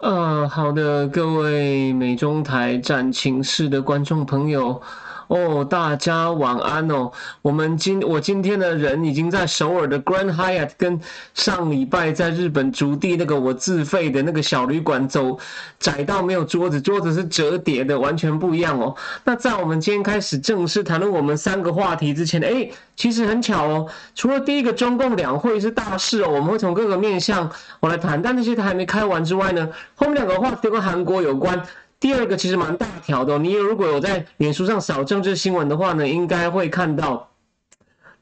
呃，好的，各位美中台战情室的观众朋友。哦，大家晚安哦。我们今我今天的人已经在首尔的 Grand Hyatt，跟上礼拜在日本竹地那个我自费的那个小旅馆走窄到没有桌子，桌子是折叠的，完全不一样哦。那在我们今天开始正式谈论我们三个话题之前，哎，其实很巧哦。除了第一个中共两会是大事哦，我们会从各个面向我来谈，但那些还没开完之外呢，后面两个话题都跟韩国有关。第二个其实蛮大条的，你如果有在脸书上扫政治新闻的话呢，应该会看到。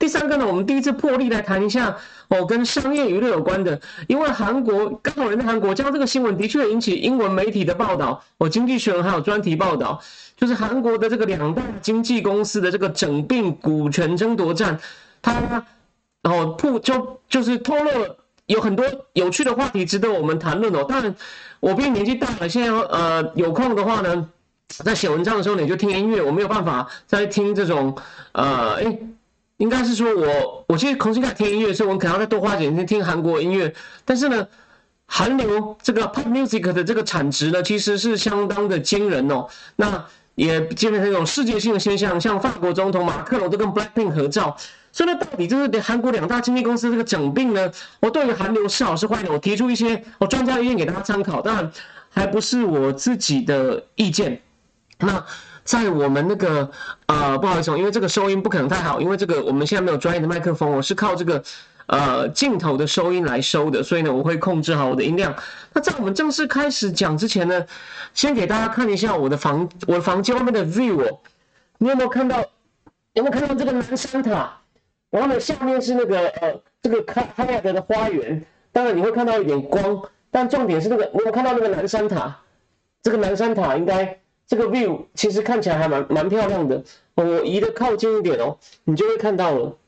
第三个呢，我们第一次破例来谈一下哦，跟商业娱乐有关的，因为韩国刚好人在韩国，将这个新闻的确引起英文媒体的报道，哦，经济学人还有专题报道，就是韩国的这个两大经纪公司的这个整并股权争夺战，它哦铺就就是透露了有很多有趣的话题值得我们谈论哦，当然。我毕竟年纪大了，现在呃有空的话呢，在写文章的时候你就听音乐，我没有办法再听这种呃，哎，应该是说我我其实重新在听音乐，所以我可能要再多花点时间听韩国音乐。但是呢，韩流这个 pop music 的这个产值呢，其实是相当的惊人哦。那也变成一种世界性的现象，像法国总统马克龙都跟 Blackpink 合照。所以呢，到底就是韩国两大经纪公司这个整并呢？我对于韩流是好是坏呢？我提出一些我专家意见给大家参考，当然还不是我自己的意见。那在我们那个呃，不好意思，因为这个收音不可能太好，因为这个我们现在没有专业的麦克风，我是靠这个呃镜头的收音来收的，所以呢，我会控制好我的音量。那在我们正式开始讲之前呢，先给大家看一下我的房我的房间外面的 view。你有没有看到？有没有看到这个南山塔？然后呢，下面是那个呃，这个开开亚德的花园。当然你会看到一点光，但重点是那个，你有看到那个南山塔？这个南山塔应该这个 view 其实看起来还蛮蛮漂亮的。我移的靠近一点哦，你就会看到了。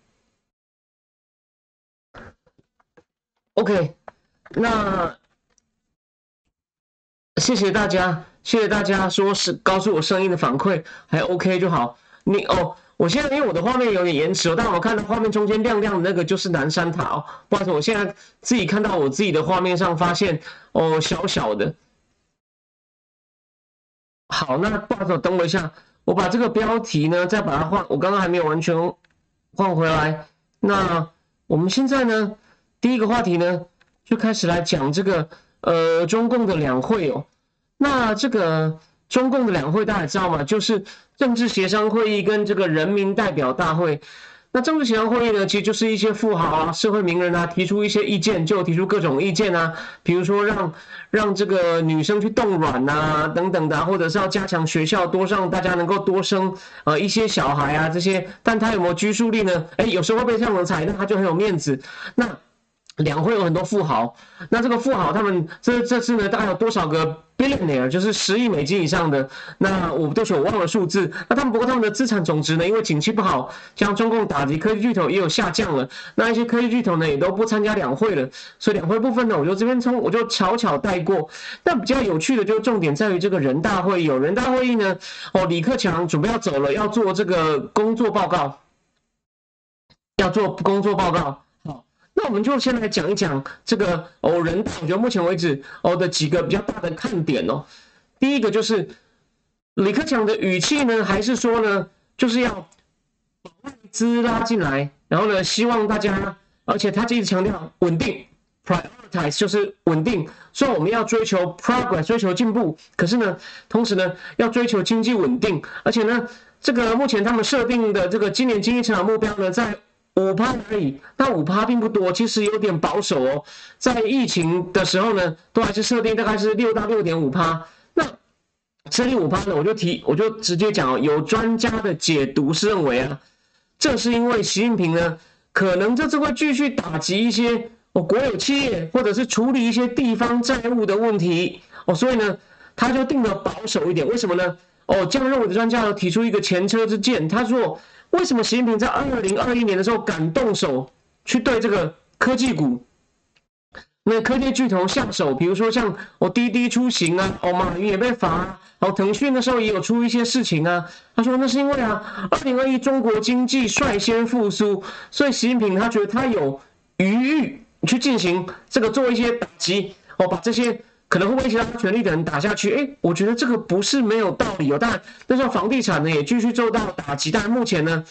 OK，那谢谢大家，谢谢大家说是告诉我声音的反馈还 OK 就好。你哦。我现在因为我的画面有点延迟哦，但我看到画面中间亮亮的那个就是南山塔哦。不好意思，我现在自己看到我自己的画面上发现哦小小的。好，那不好意思，等我一下，我把这个标题呢再把它换，我刚刚还没有完全换回来。那我们现在呢第一个话题呢就开始来讲这个呃中共的两会哦。那这个中共的两会大家知道吗？就是。政治协商会议跟这个人民代表大会，那政治协商会议呢，其实就是一些富豪啊、社会名人啊提出一些意见，就提出各种意见啊，比如说让让这个女生去冻卵呐等等的，或者是要加强学校，多让大家能够多生呃一些小孩啊这些，但他有没有拘束力呢？哎，有时候会被这样的采，那他就很有面子。那两会有很多富豪，那这个富豪他们这这次呢，大概有多少个 billionaire，就是十亿美金以上的？那我对不起，我忘了数字。那他们不过他们的资产总值呢，因为景气不好，像中共打击科技巨头也有下降了。那一些科技巨头呢，也都不参加两会了。所以两会部分呢，我就这边从我就悄悄带过。那比较有趣的，就是重点在于这个人大会议。有人大会议呢，哦，李克强准备要走了，要做这个工作报告，要做工作报告。那我们就先来讲一讲这个哦，人大，我觉得目前为止哦的几个比较大的看点哦。第一个就是李克强的语气呢，还是说呢，就是要把外资拉进来，然后呢，希望大家，而且他一直强调稳定，prioritize 就是稳定。虽然我们要追求 progress，追求进步，可是呢，同时呢，要追求经济稳定，而且呢，这个目前他们设定的这个今年经济成长目标呢，在。五趴而已，那五趴并不多，其实有点保守哦。在疫情的时候呢，都还是设定大概是六到六点五趴。那设定五趴呢，我就提，我就直接讲哦。有专家的解读是认为啊，这是因为习近平呢，可能这次会继续打击一些哦国有企业，或者是处理一些地方债务的问题哦，所以呢，他就定的保守一点。为什么呢？哦，这样认为的专家提出一个前车之鉴，他说，为什么习近平在二零二一年的时候敢动手去对这个科技股？那科技巨头下手，比如说像我滴滴出行啊，哦马云也被罚，哦腾讯的时候也有出一些事情啊。他说那是因为啊，二零二一中国经济率先复苏，所以习近平他觉得他有余裕去进行这个做一些打击，哦把这些可能会被其他权力的人打下去。哎，我觉得这个不是没有道理哦。当然，那时候房地产呢也继续受到打击，但目前呢，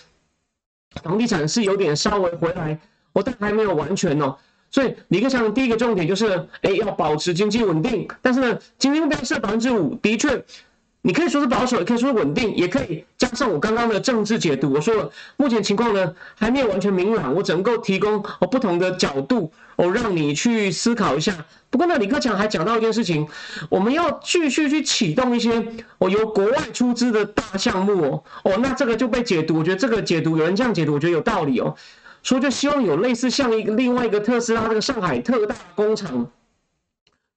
房地产是有点稍微回来，我但还没有完全哦。所以李克强第一个重点就是，哎，要保持经济稳定。但是呢，经济目标是百分之五，的确，你可以说是保守，也可以说是稳定，也可以加上我刚刚的政治解读。我说了，目前情况呢还没有完全明朗，我只能够提供哦不同的角度哦，让你去思考一下。不过呢，李克强还讲到一件事情，我们要继续去启动一些哦由国外出资的大项目哦哦，那这个就被解读，我觉得这个解读有人这样解读，我觉得有道理哦。所以就希望有类似像一个另外一个特斯拉这个上海特大工厂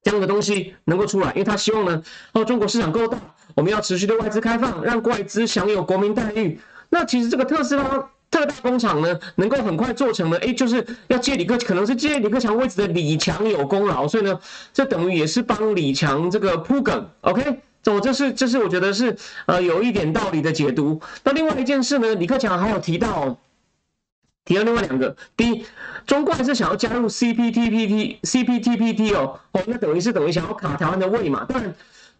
这样的东西能够出来，因为他希望呢，哦，中国市场够大，我们要持续对外资开放，让外资享有国民待遇。那其实这个特斯拉特大工厂呢，能够很快做成呢，哎，就是要借李克，可能是借李克强位置的李强有功劳，所以呢，这等于也是帮李强这个铺梗。OK，这这是这是我觉得是呃有一点道理的解读。那另外一件事呢，李克强还有提到。提到另外两个，第一，中国是想要加入 CPTPT CPTPT 哦，哦，那等于是等于想要卡台湾的位嘛？当然，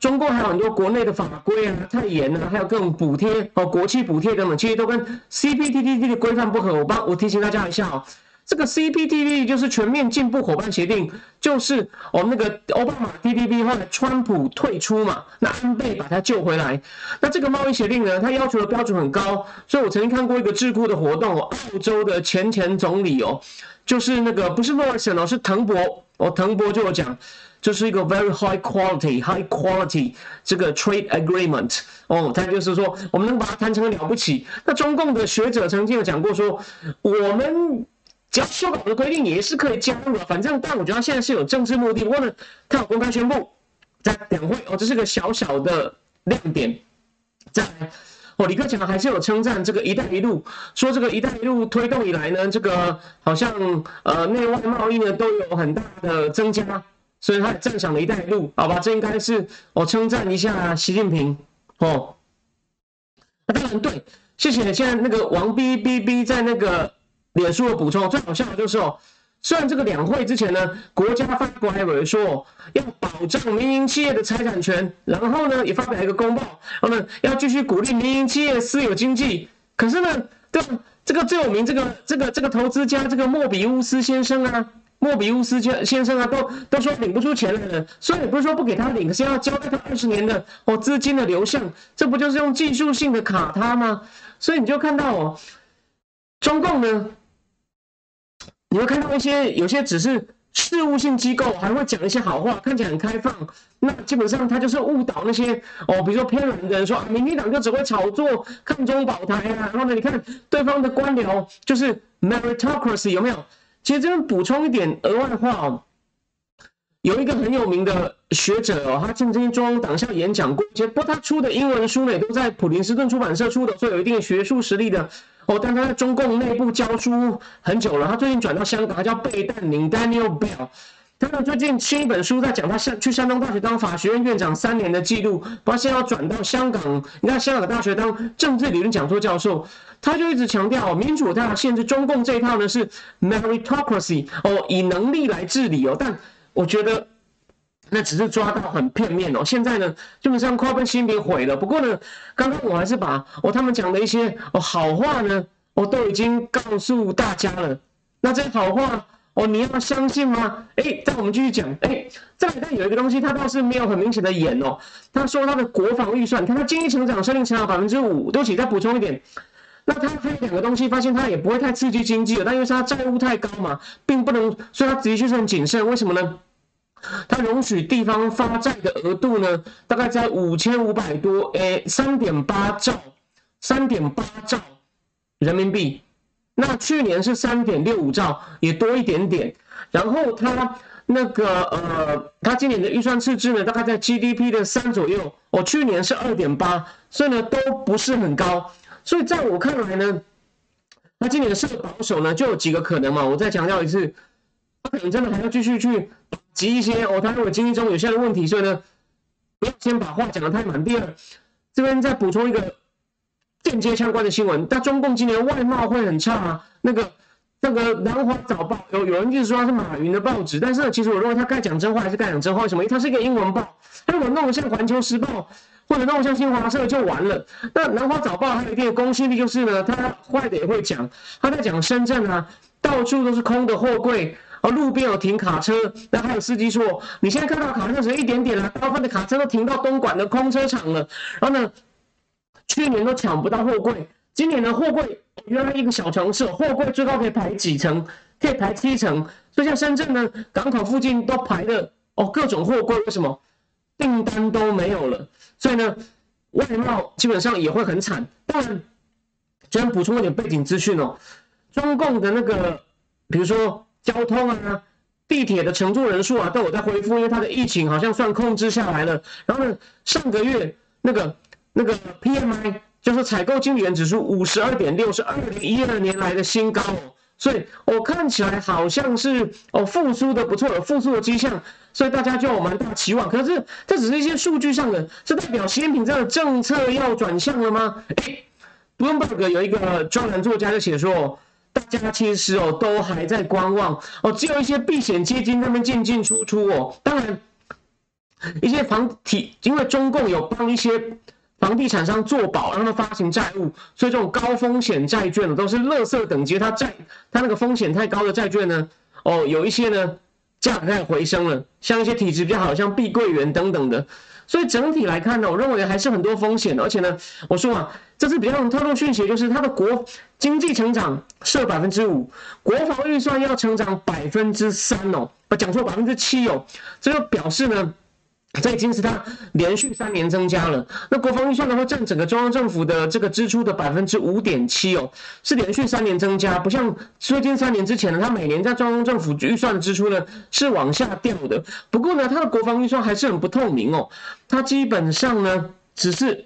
中国还有很多国内的法规啊太严了，还有各种补贴哦，国企补贴等等，其实都跟 CPTPP 的规范不合。我帮我提醒大家一下哦。这个 CPTP 就是全面进步伙伴协定，就是哦那个奥巴马 TPP 后来川普退出嘛，那安倍把他救回来。那这个贸易协定呢，它要求的标准很高，所以我曾经看过一个智库的活动，澳洲的前前总理哦，就是那个不是诺尔森哦，是藤博哦，藤博就有讲，就是一个 very high quality high quality 这个 trade agreement 哦，他就是说我们能把它谈成了不起。那中共的学者曾经有讲过说，我们。只要修改的规定也是可以加入的，反正但我觉得他现在是有政治目的。不过呢，他有公开宣布在两会哦，这是个小小的亮点。再来，哦，李克强还是有称赞这个“一带一路”，说这个“一带一路”推动以来呢，这个好像呃内外贸易呢都有很大的增加，所以他赞赏了一带一路，好吧？这应该是我称赞一下习近平哦。那当然对，谢谢。现在那个王 B B B 在那个。脸书的补充，最好笑的就是哦，虽然这个两会之前呢，国家发布还有说要保障民营企业的财产权，然后呢也发表一个公报，然后呢要继续鼓励民营企业私有经济。可是呢，对？这个最有名这个这个这个投资家这个莫比乌斯先生啊，莫比乌斯先先生啊，都都说领不出钱来了。所以也不是说不给他领，是要交代他二十年的哦资金的流向，这不就是用技术性的卡他吗？所以你就看到哦，中共呢。你会看到一些有些只是事务性机构，还会讲一些好话，看起来很开放。那基本上他就是误导那些哦，比如说偏蓝的人说啊，民进党就只会炒作抗中保台啊。然后呢，你看对方的官僚就是 meritocracy 有没有？其实这边补充一点额外的话哦，有一个很有名的学者哦，他曾经中央党校演讲过，其实不过他出的英文书呢，都在普林斯顿出版社出的，所以有一定学术实力的。哦，但他在中共内部教书很久了。他最近转到香港，他叫贝淡宁 （Daniel Bell）。他呢最近新一本书在讲他去山东大学当法学院院长三年的记录，发现要转到香港，你看香港大学当政治理论讲座教授。他就一直强调，民主它要限制，中共这一套呢是 meritocracy，哦，以能力来治理哦。但我觉得。那只是抓到很片面哦。现在呢，基本上快被习近平毁了。不过呢，刚刚我还是把哦他们讲的一些哦好话呢，我都已经告诉大家了。那这些好话哦，你要相信吗？哎，再我们继续讲。哎，再来，但有一个东西，他倒是没有很明显的演哦。他说他的国防预算，看他经济成长、生命成长百分之五，对不起，再补充一点。那他还有两个东西，发现他也不会太刺激经济了，但因为是他债务太高嘛，并不能，所以他的确是很谨慎。为什么呢？它容许地方发债的额度呢，大概在五千五百多，诶，三点八兆，三点八兆人民币。那去年是三点六五兆，也多一点点。然后它那个呃，它今年的预算赤字呢，大概在 GDP 的三左右，哦，去年是二点八，所以呢都不是很高。所以在我看来呢，它今年设保守呢，就有几个可能嘛。我再强调一次，它可能真的还要继续去急一些哦，它如果经济中有些的问题，所以呢，不要先把话讲得太满。第二，这边再补充一个间接相关的新闻，那中共今年外贸会很差啊，那个。那个南华早报有有人就是说它是马云的报纸，但是其实我认为他该讲真话还是该讲真话。为什么？因为它是一个英文报，他如果弄得像环球时报或者弄得像新华社就完了。那南华早报还有一定的公信力，就是呢，他坏的也会讲。他在讲深圳啊，到处都是空的货柜，而路边有停卡车，那还有司机说，你现在看到卡车只有一点点了，大部分的卡车都停到东莞的空车场了。然后呢，去年都抢不到货柜。今年的货柜原来一个小城市，货柜最高可以排几层？可以排七层。所以像深圳呢，港口附近都排的哦，各种货柜为什么订单都没有了？所以呢，外贸基本上也会很惨。当然，这边补充一点背景资讯哦，中共的那个，比如说交通啊，地铁的乘坐人数啊，都有在恢复，因为它的疫情好像算控制下来了。然后呢，上个月那个那个 PMI。就是采购经理人指数五十二点六，是二零一二年来的新高哦，所以我看起来好像是哦复苏的不错，有复苏的迹象，所以大家就有蛮大期望。可是这只是一些数据上的，这代表习近平这样的政策要转向了吗？哎，Bloomberg 有一个专栏作家就写说，大家其实哦都还在观望哦，只有一些避险基金他们进进出出哦，当然一些房体，因为中共有帮一些。房地产商做保，让他发行债务，所以这种高风险债券呢，都是垃圾等级。它债，它那个风险太高的债券呢，哦，有一些呢价格开始回升了，像一些体质比较好，像碧桂园等等的。所以整体来看呢，我认为还是很多风险的。而且呢，我说啊，这次比较透露讯息，就是它的国经济成长设百分之五，国防预算要成长百分之三哦，啊，讲错百分之七哦，这就表示呢。这已经是它连续三年增加了。那国防预算的话，占整个中央政府的这个支出的百分之五点七哦，是连续三年增加，不像最近三年之前呢，它每年在中央政府预算的支出呢是往下掉的。不过呢，它的国防预算还是很不透明哦，它基本上呢只是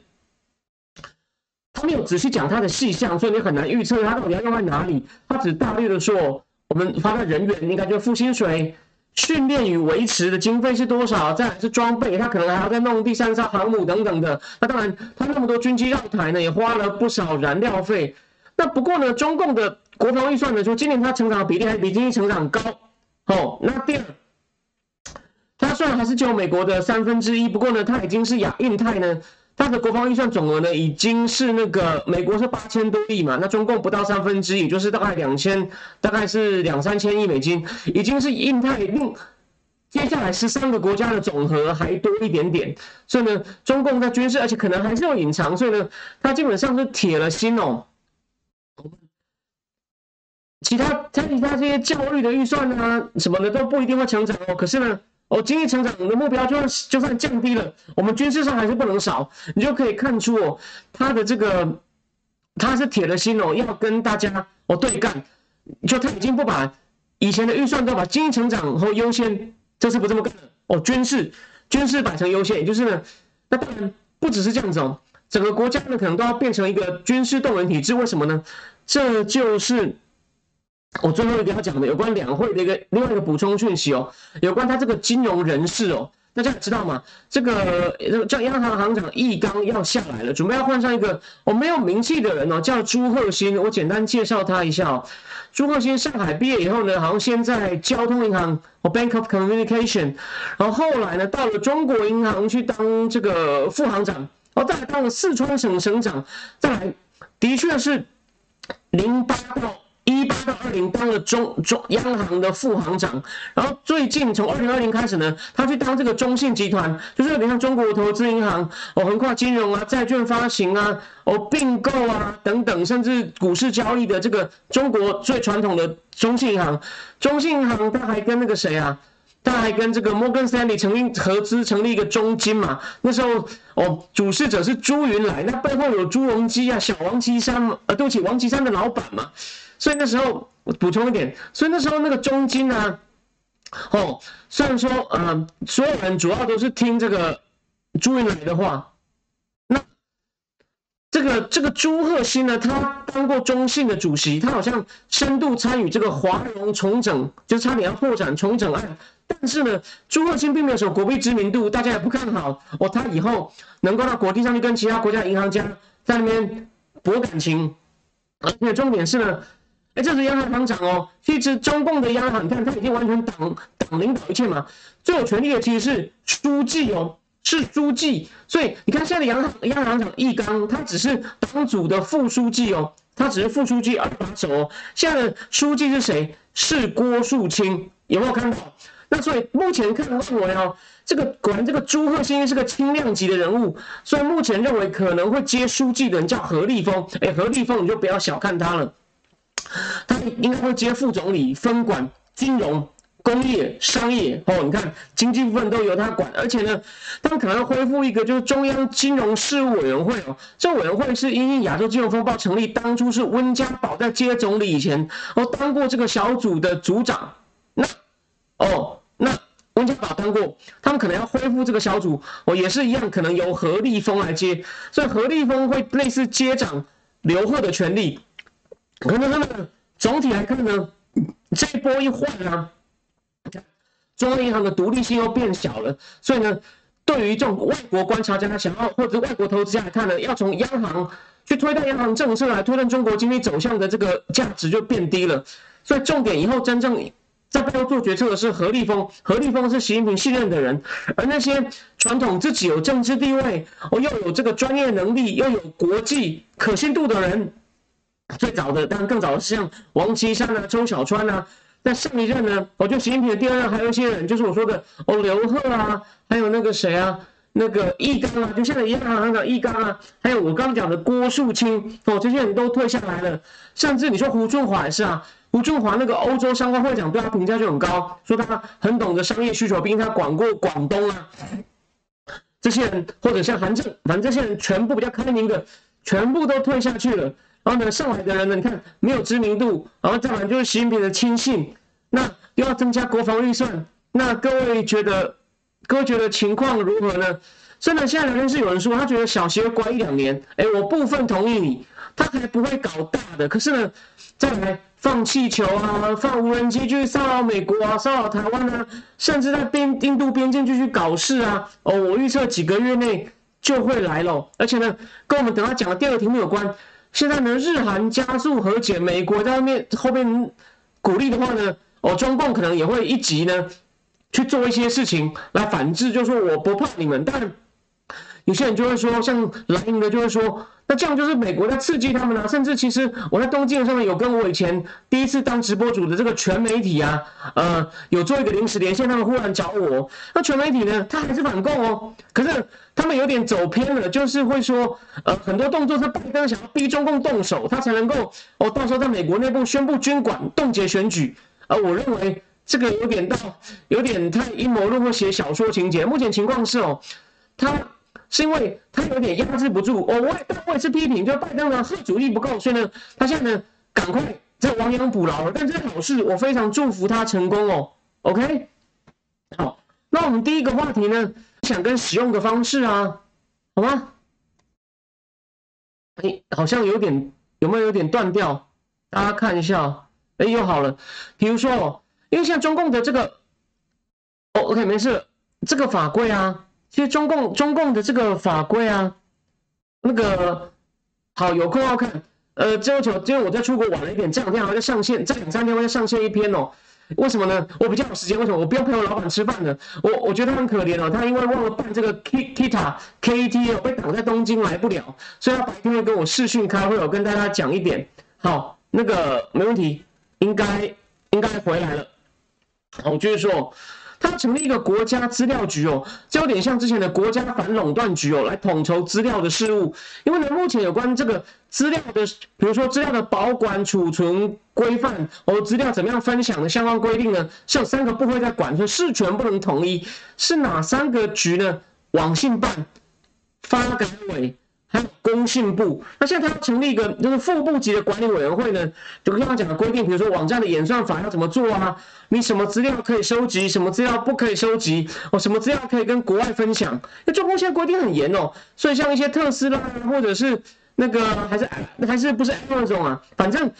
他没有仔细讲它的细项，所以你很难预测它到底要用在哪里。它只大略的说，我们发的人员应该就付薪水。训练与维持的经费是多少？再来是装备，他可能还要再弄第三艘航母等等的。那当然，他那么多军机绕台呢，也花了不少燃料费。那不过呢，中共的国防预算呢，说今年它成长的比例还比经济成长高。哦，那第二，它虽然还是只有美国的三分之一，不过呢，它已经是亚印太呢。它的国防预算总额呢，已经是那个美国是八千多亿嘛，那中共不到三分之一，就是大概两千，大概是两三千亿美金，已经是印太另接下来十三个国家的总和还多一点点。所以呢，中共在军事，而且可能还是要隐藏，所以呢，它基本上是铁了心哦。其他他其他这些教育的预算啊什么的都不一定会成长哦，可是呢。哦，经济成长的目标就算就算降低了，我们军事上还是不能少。你就可以看出哦，他的这个他是铁了心哦，要跟大家哦对干。就他已经不把以前的预算都把经济成长和优先，这次不这么干了哦。军事军事摆成优先，也就是呢，那当然不只是这样子哦，整个国家呢可能都要变成一个军事动员体制。为什么呢？这就是。我最后一个要讲的有关两会的一个另外一个补充讯息哦，有关他这个金融人士哦，大家知道吗？这个叫央行行长易纲要下来了，准备要换上一个哦没有名气的人哦，叫朱鹤新。我简单介绍他一下哦。朱鹤新上海毕业以后呢，好像先在交通银行哦 Bank of Communication，然后后来呢到了中国银行去当这个副行长，哦再来当了四川省省长，再来的确是零八到。一八到二零当了中中央行的副行长，然后最近从二零二零开始呢，他去当这个中信集团，就是有点像中国投资银行哦，横跨金融啊、债券发行啊、哦并购啊等等，甚至股市交易的这个中国最传统的中信银行。中信银行他还跟那个谁啊，他还跟这个摩根斯坦利成立合资成立一个中金嘛。那时候哦，主事者是朱云来，那背后有朱镕基啊、小王岐山呃，对不起，王岐山的老板嘛。所以那时候我补充一点，所以那时候那个中金啊，哦，虽然说呃，所有人主要都是听这个朱云来的话，那这个这个朱鹤新呢，他当过中信的主席，他好像深度参与这个华融重整，就差点要破产重整案。但是呢，朱鹤新并没有什么国币知名度，大家也不看好哦，他以后能够到国际上去跟其他国家银行家在那边博感情。而且重点是呢。哎，这是央行行长哦。其实中共的央行，你看他已经完全党党领导一切嘛，最有权力的其实是书记哦，是书记。所以你看现在的央行央行长易纲，他只是党组的副书记哦，他只是副书记二把手哦。现在的书记是谁？是郭树清，有没有看到？那所以目前看认为哦，这个果然这个朱鹤新是个轻量级的人物，所以目前认为可能会接书记的人叫何立峰。哎，何立峰你就不要小看他了。他应该会接副总理，分管金融、工业、商业哦。你看经济部分都由他管，而且呢，他们可能要恢复一个就是中央金融事务委员会哦。这委员会是因应亚洲金融风暴成立，当初是温家宝在接总理以前哦当过这个小组的组长。那哦，那温家宝当过，他们可能要恢复这个小组哦，也是一样，可能由何立峰来接，所以何立峰会类似接掌刘贺的权利。可能他们总体来看呢，这一波一换呢，中央银行的独立性又变小了，所以呢，对于这种外国观察家想要或者外国投资家来看呢，要从央行去推动央行政策来推动中国经济走向的这个价值就变低了。所以重点以后真正在背后做决策的是何立峰，何立峰是习近平信任的人，而那些传统自己有政治地位，哦又有这个专业能力，又有国际可信度的人。最早的，当然更早的是像王岐山啊、周小川啊。那上一任呢，我就习近平的第二任还有一些人，就是我说的哦，刘鹤啊，还有那个谁啊，那个易纲啊，就现在银行行长易纲啊，还有我刚刚讲的郭树清哦，这些人都退下来了。甚至你说胡春华也是啊，胡春华那个欧洲商会会长对他评价就很高，说他很懂得商业需求，毕竟他管过广东啊。这些人或者像韩正，反正这些人全部比较开明的，全部都退下去了。然后呢，上海的人呢，你看没有知名度，然后再来就是习近平的亲信，那又要增加国防预算，那各位觉得，各位觉得情况如何呢？虽然现在人是有人说他觉得小会关一两年，哎，我部分同意你，他还不会搞大的。可是呢，再来放气球啊，放无人机去骚扰美国啊，骚扰台湾啊，甚至在边印度边境就去搞事啊，哦，我预测几个月内就会来了，而且呢，跟我们等下讲的第二个题目有关。现在呢，日韩加速和解，美国在后面后面鼓励的话呢，哦，中共可能也会一级呢去做一些事情来反制，就说我不怕你们，但有些人就会说，像蓝营的就会说。那这样就是美国在刺激他们啊，甚至其实我在东京上面有跟我以前第一次当直播主的这个全媒体啊，呃，有做一个临时连线，他们忽然找我，那全媒体呢，他还是反共哦，可是他们有点走偏了，就是会说，呃，很多动作是拜登想要逼中共动手，他才能够哦，到时候在美国内部宣布军管，冻结选举，而我认为这个有点到有点太阴谋论或写小说情节，目前情况是哦，他。是因为他有点压制不住，我我我也是批评，就拜登呢是主力不够，所以呢，他现在呢赶快在亡羊补牢了。但这是好事，我非常祝福他成功哦。OK，好，那我们第一个话题呢，想跟使用的方式啊，好吗？哎，好像有点有没有有点断掉？大家看一下，哎，又好了。比如说哦，因为像中共的这个，哦，OK，没事，这个法规啊。其实中共中共的这个法规啊，那个好有空要看。呃，这球，因为我在出国晚了一点，这两天好像上线，这两三天会再上线一篇哦。为什么呢？我比较有时间，为什么？我不用陪我老板吃饭的。我我觉得他很可怜哦，他因为忘了办这个 K Kita K T 哦，被挡在东京来不了，所以他白天会跟我视讯开会，我跟大家讲一点。好，那个没问题，应该应该回来了。好，我继续说。他成立一个国家资料局哦，就有点像之前的国家反垄断局哦，来统筹资料的事务。因为呢，目前有关这个资料的，比如说资料的保管、储存规范哦，资料怎么样分享的相关规定呢，是有三个部会在管，所以事权不能统一。是哪三个局呢？网信办、发改委、工信部。那现在他要成立一个就是副部级的管理委员会呢，就刚刚讲的规定，比如说网站的演算法要怎么做啊？你什么资料可以收集，什么资料不可以收集？哦，什么资料可以跟国外分享？那中共现在规定很严哦，所以像一些特斯拉或者是那个还是还是不是 Amazon 啊，反正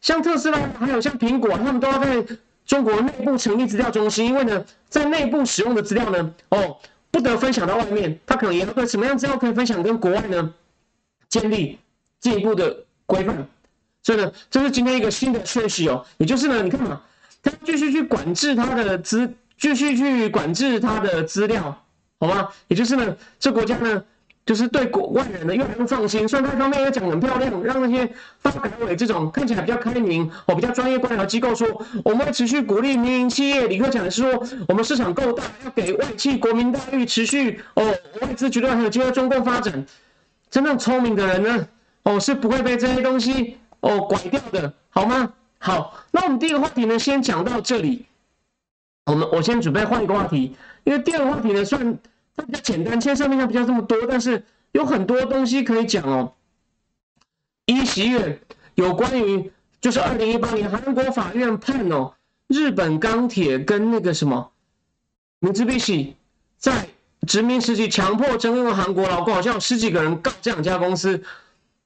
像特斯拉还有像苹果，他们都要在中国内部成立资料中心，因为呢，在内部使用的资料呢，哦。不得分享到外面，他可能也要对什么样资料可以分享跟国外呢，建立进一步的规范。所以呢，这是今天一个新的讯息哦，也就是呢，你看嘛，他继续去管制他的资，继续去管制他的资料，好吗？也就是呢，这国家呢。就是对国外人呢越来越放心，虽然他一方面也讲很漂亮，让那些发改委这种看起来比较开明、哦比较专业官僚机构说，我们会持续鼓励民营企业。李克讲是说，我们市场够大，要给外企国民待遇，持续哦外资绝对还有机会中共发展。真正聪明的人呢，哦是不会被这些东西哦拐掉的，好吗？好，那我们第一个话题呢，先讲到这里。我们我先准备换一个话题，因为第二个话题呢算。它比较简单，牵涉面向不像这么多，但是有很多东西可以讲哦。一十月有关于就是二零一八年韩国法院判哦，日本钢铁跟那个什么明治必喜在殖民时期强迫征用韩国劳工，好像有十几个人告这两家公司，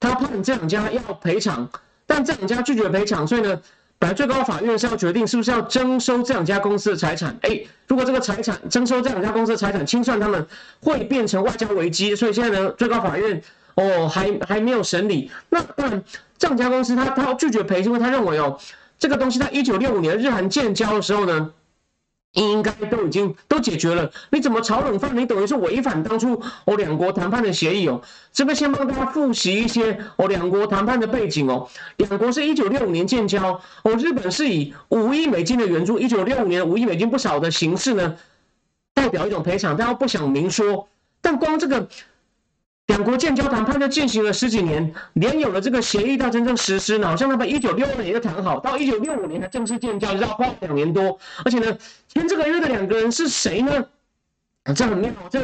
他判这两家要赔偿，但这两家拒绝赔偿，所以呢。本来最高法院是要决定是不是要征收这两家公司的财产，哎，如果这个财产征收这两家公司的财产清算，他们会变成外交危机，所以现在呢，最高法院哦还还没有审理。那当然，这两家公司他他拒绝赔，因为他认为哦，这个东西在一九六五年日韩建交的时候呢。应该都已经都解决了，你怎么炒冷饭？你等于是违反当初哦两国谈判的协议哦。这边先帮大家复习一些哦两国谈判的背景哦。两国是一九六五年建交哦，日本是以五亿美金的援助，一九六五年五亿美金不少的形式呢，代表一种赔偿，但又不想明说。但光这个。两国建交谈判就进行了十几年，连有了这个协议到真正实施呢，好像他们一九六二年就谈好，到一九六五年才正式建交，要花两年多。而且呢，签这个约的两个人是谁呢？这很妙，这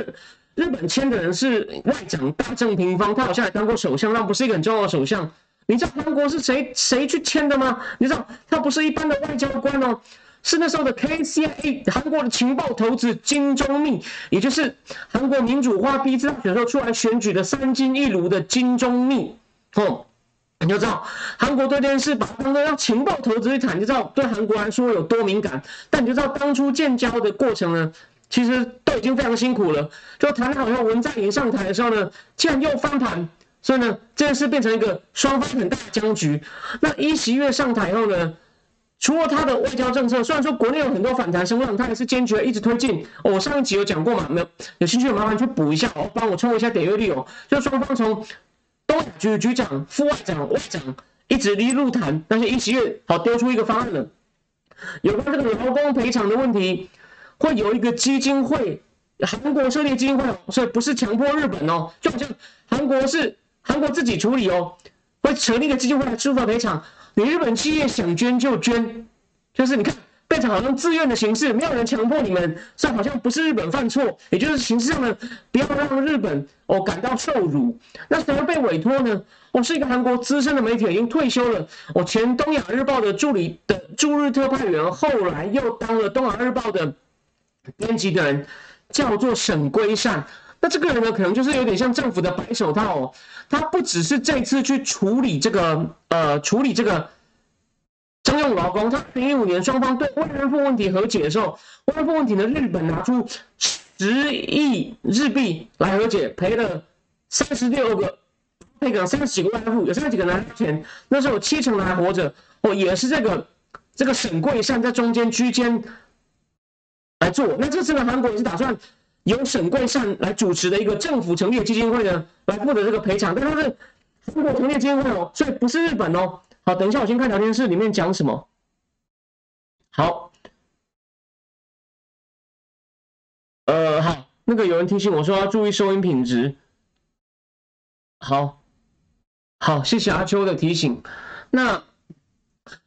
日本签的人是外长大正平方，他好像还当过首相，但不是一个很重要的首相。你知道韩国是谁谁去签的吗？你知道他不是一般的外交官哦。是那时候的 KCIA 韩国的情报头子金钟密，也就是韩国民主化第一次大选时候出来选举的三金一炉的金钟密，哦，你就知道韩国对这件事把当做让情报头子去谈，就知道对韩国来说有多敏感。但你就知道当初建交的过程呢，其实都已经非常辛苦了。就谈好像文在寅上台的时候呢，竟然又翻盘，所以呢这件事变成一个双方很大的僵局。那一席月上台后呢？除了他的外交政策，虽然说国内有很多反弹声浪，他还是坚决一直推进。我上一集有讲过嘛？没有有兴趣的麻烦去补一下哦，帮我冲一下点阅率哦。就双方从东亚局局长、副外长、外长一直一路谈，但是一席月好丢出一个方案了，有关这个劳工赔偿的问题，会有一个基金会，韩国设立基金会，所以不是强迫日本哦，就好像韩国是韩国自己处理哦，会成立一个基金会来支付赔偿。你日本企业想捐就捐，就是你看变成好像自愿的形式，没有人强迫你们，所以好像不是日本犯错，也就是形式上的，不要让日本哦感到受辱。那谁会被委托呢？我是一个韩国资深的媒体，已经退休了。我前东亚日报的助理的驻日特派员，后来又当了东亚日报的编辑的人，叫做沈圭善。那这个人呢，可能就是有点像政府的白手套哦。他不只是这次去处理这个，呃，处理这个征用劳工。他二零一五年双方对慰安妇问题和解的时候，慰安妇问题呢，日本拿出十亿日币来和解，赔了三十六个，那个三十几个慰安妇，有三十几个拿钱。那时候有七成人还活着，哦，也是这个这个沈贵善在中间居间来做。那这次呢，韩国也是打算。由沈贵善来主持的一个政府成立基金会呢，来负责这个赔偿，但是中国成立基金会哦，所以不是日本哦。好，等一下我先看聊天室里面讲什么。好，呃，好，那个有人提醒我说要注意收音品质。好，好，谢谢阿秋的提醒。那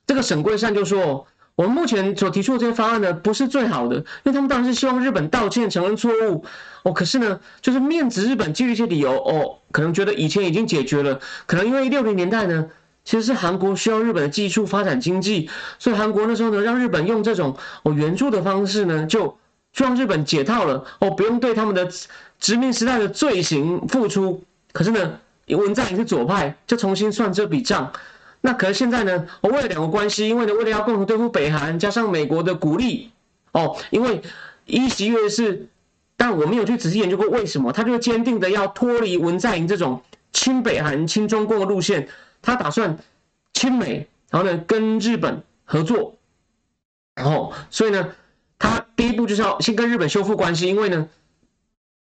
这个沈贵善就说。我们目前所提出的这些方案呢，不是最好的，因为他们当然是希望日本道歉、承认错误哦。可是呢，就是面子日本基于一些理由哦，可能觉得以前已经解决了，可能因为六零年代呢，其实是韩国需要日本的技术发展经济，所以韩国那时候呢，让日本用这种哦援助的方式呢，就就让日本解套了哦，不用对他们的殖民时代的罪行付出。可是呢，文在寅是左派，就重新算这笔账。那可是现在呢？我为了两个关系，因为呢，为了要共同对付北韩，加上美国的鼓励，哦，因为一席月是，但我没有去仔细研究过为什么，他就坚定的要脱离文在寅这种亲北韩、亲中共的路线，他打算亲美，然后呢跟日本合作，然后所以呢，他第一步就是要先跟日本修复关系，因为呢，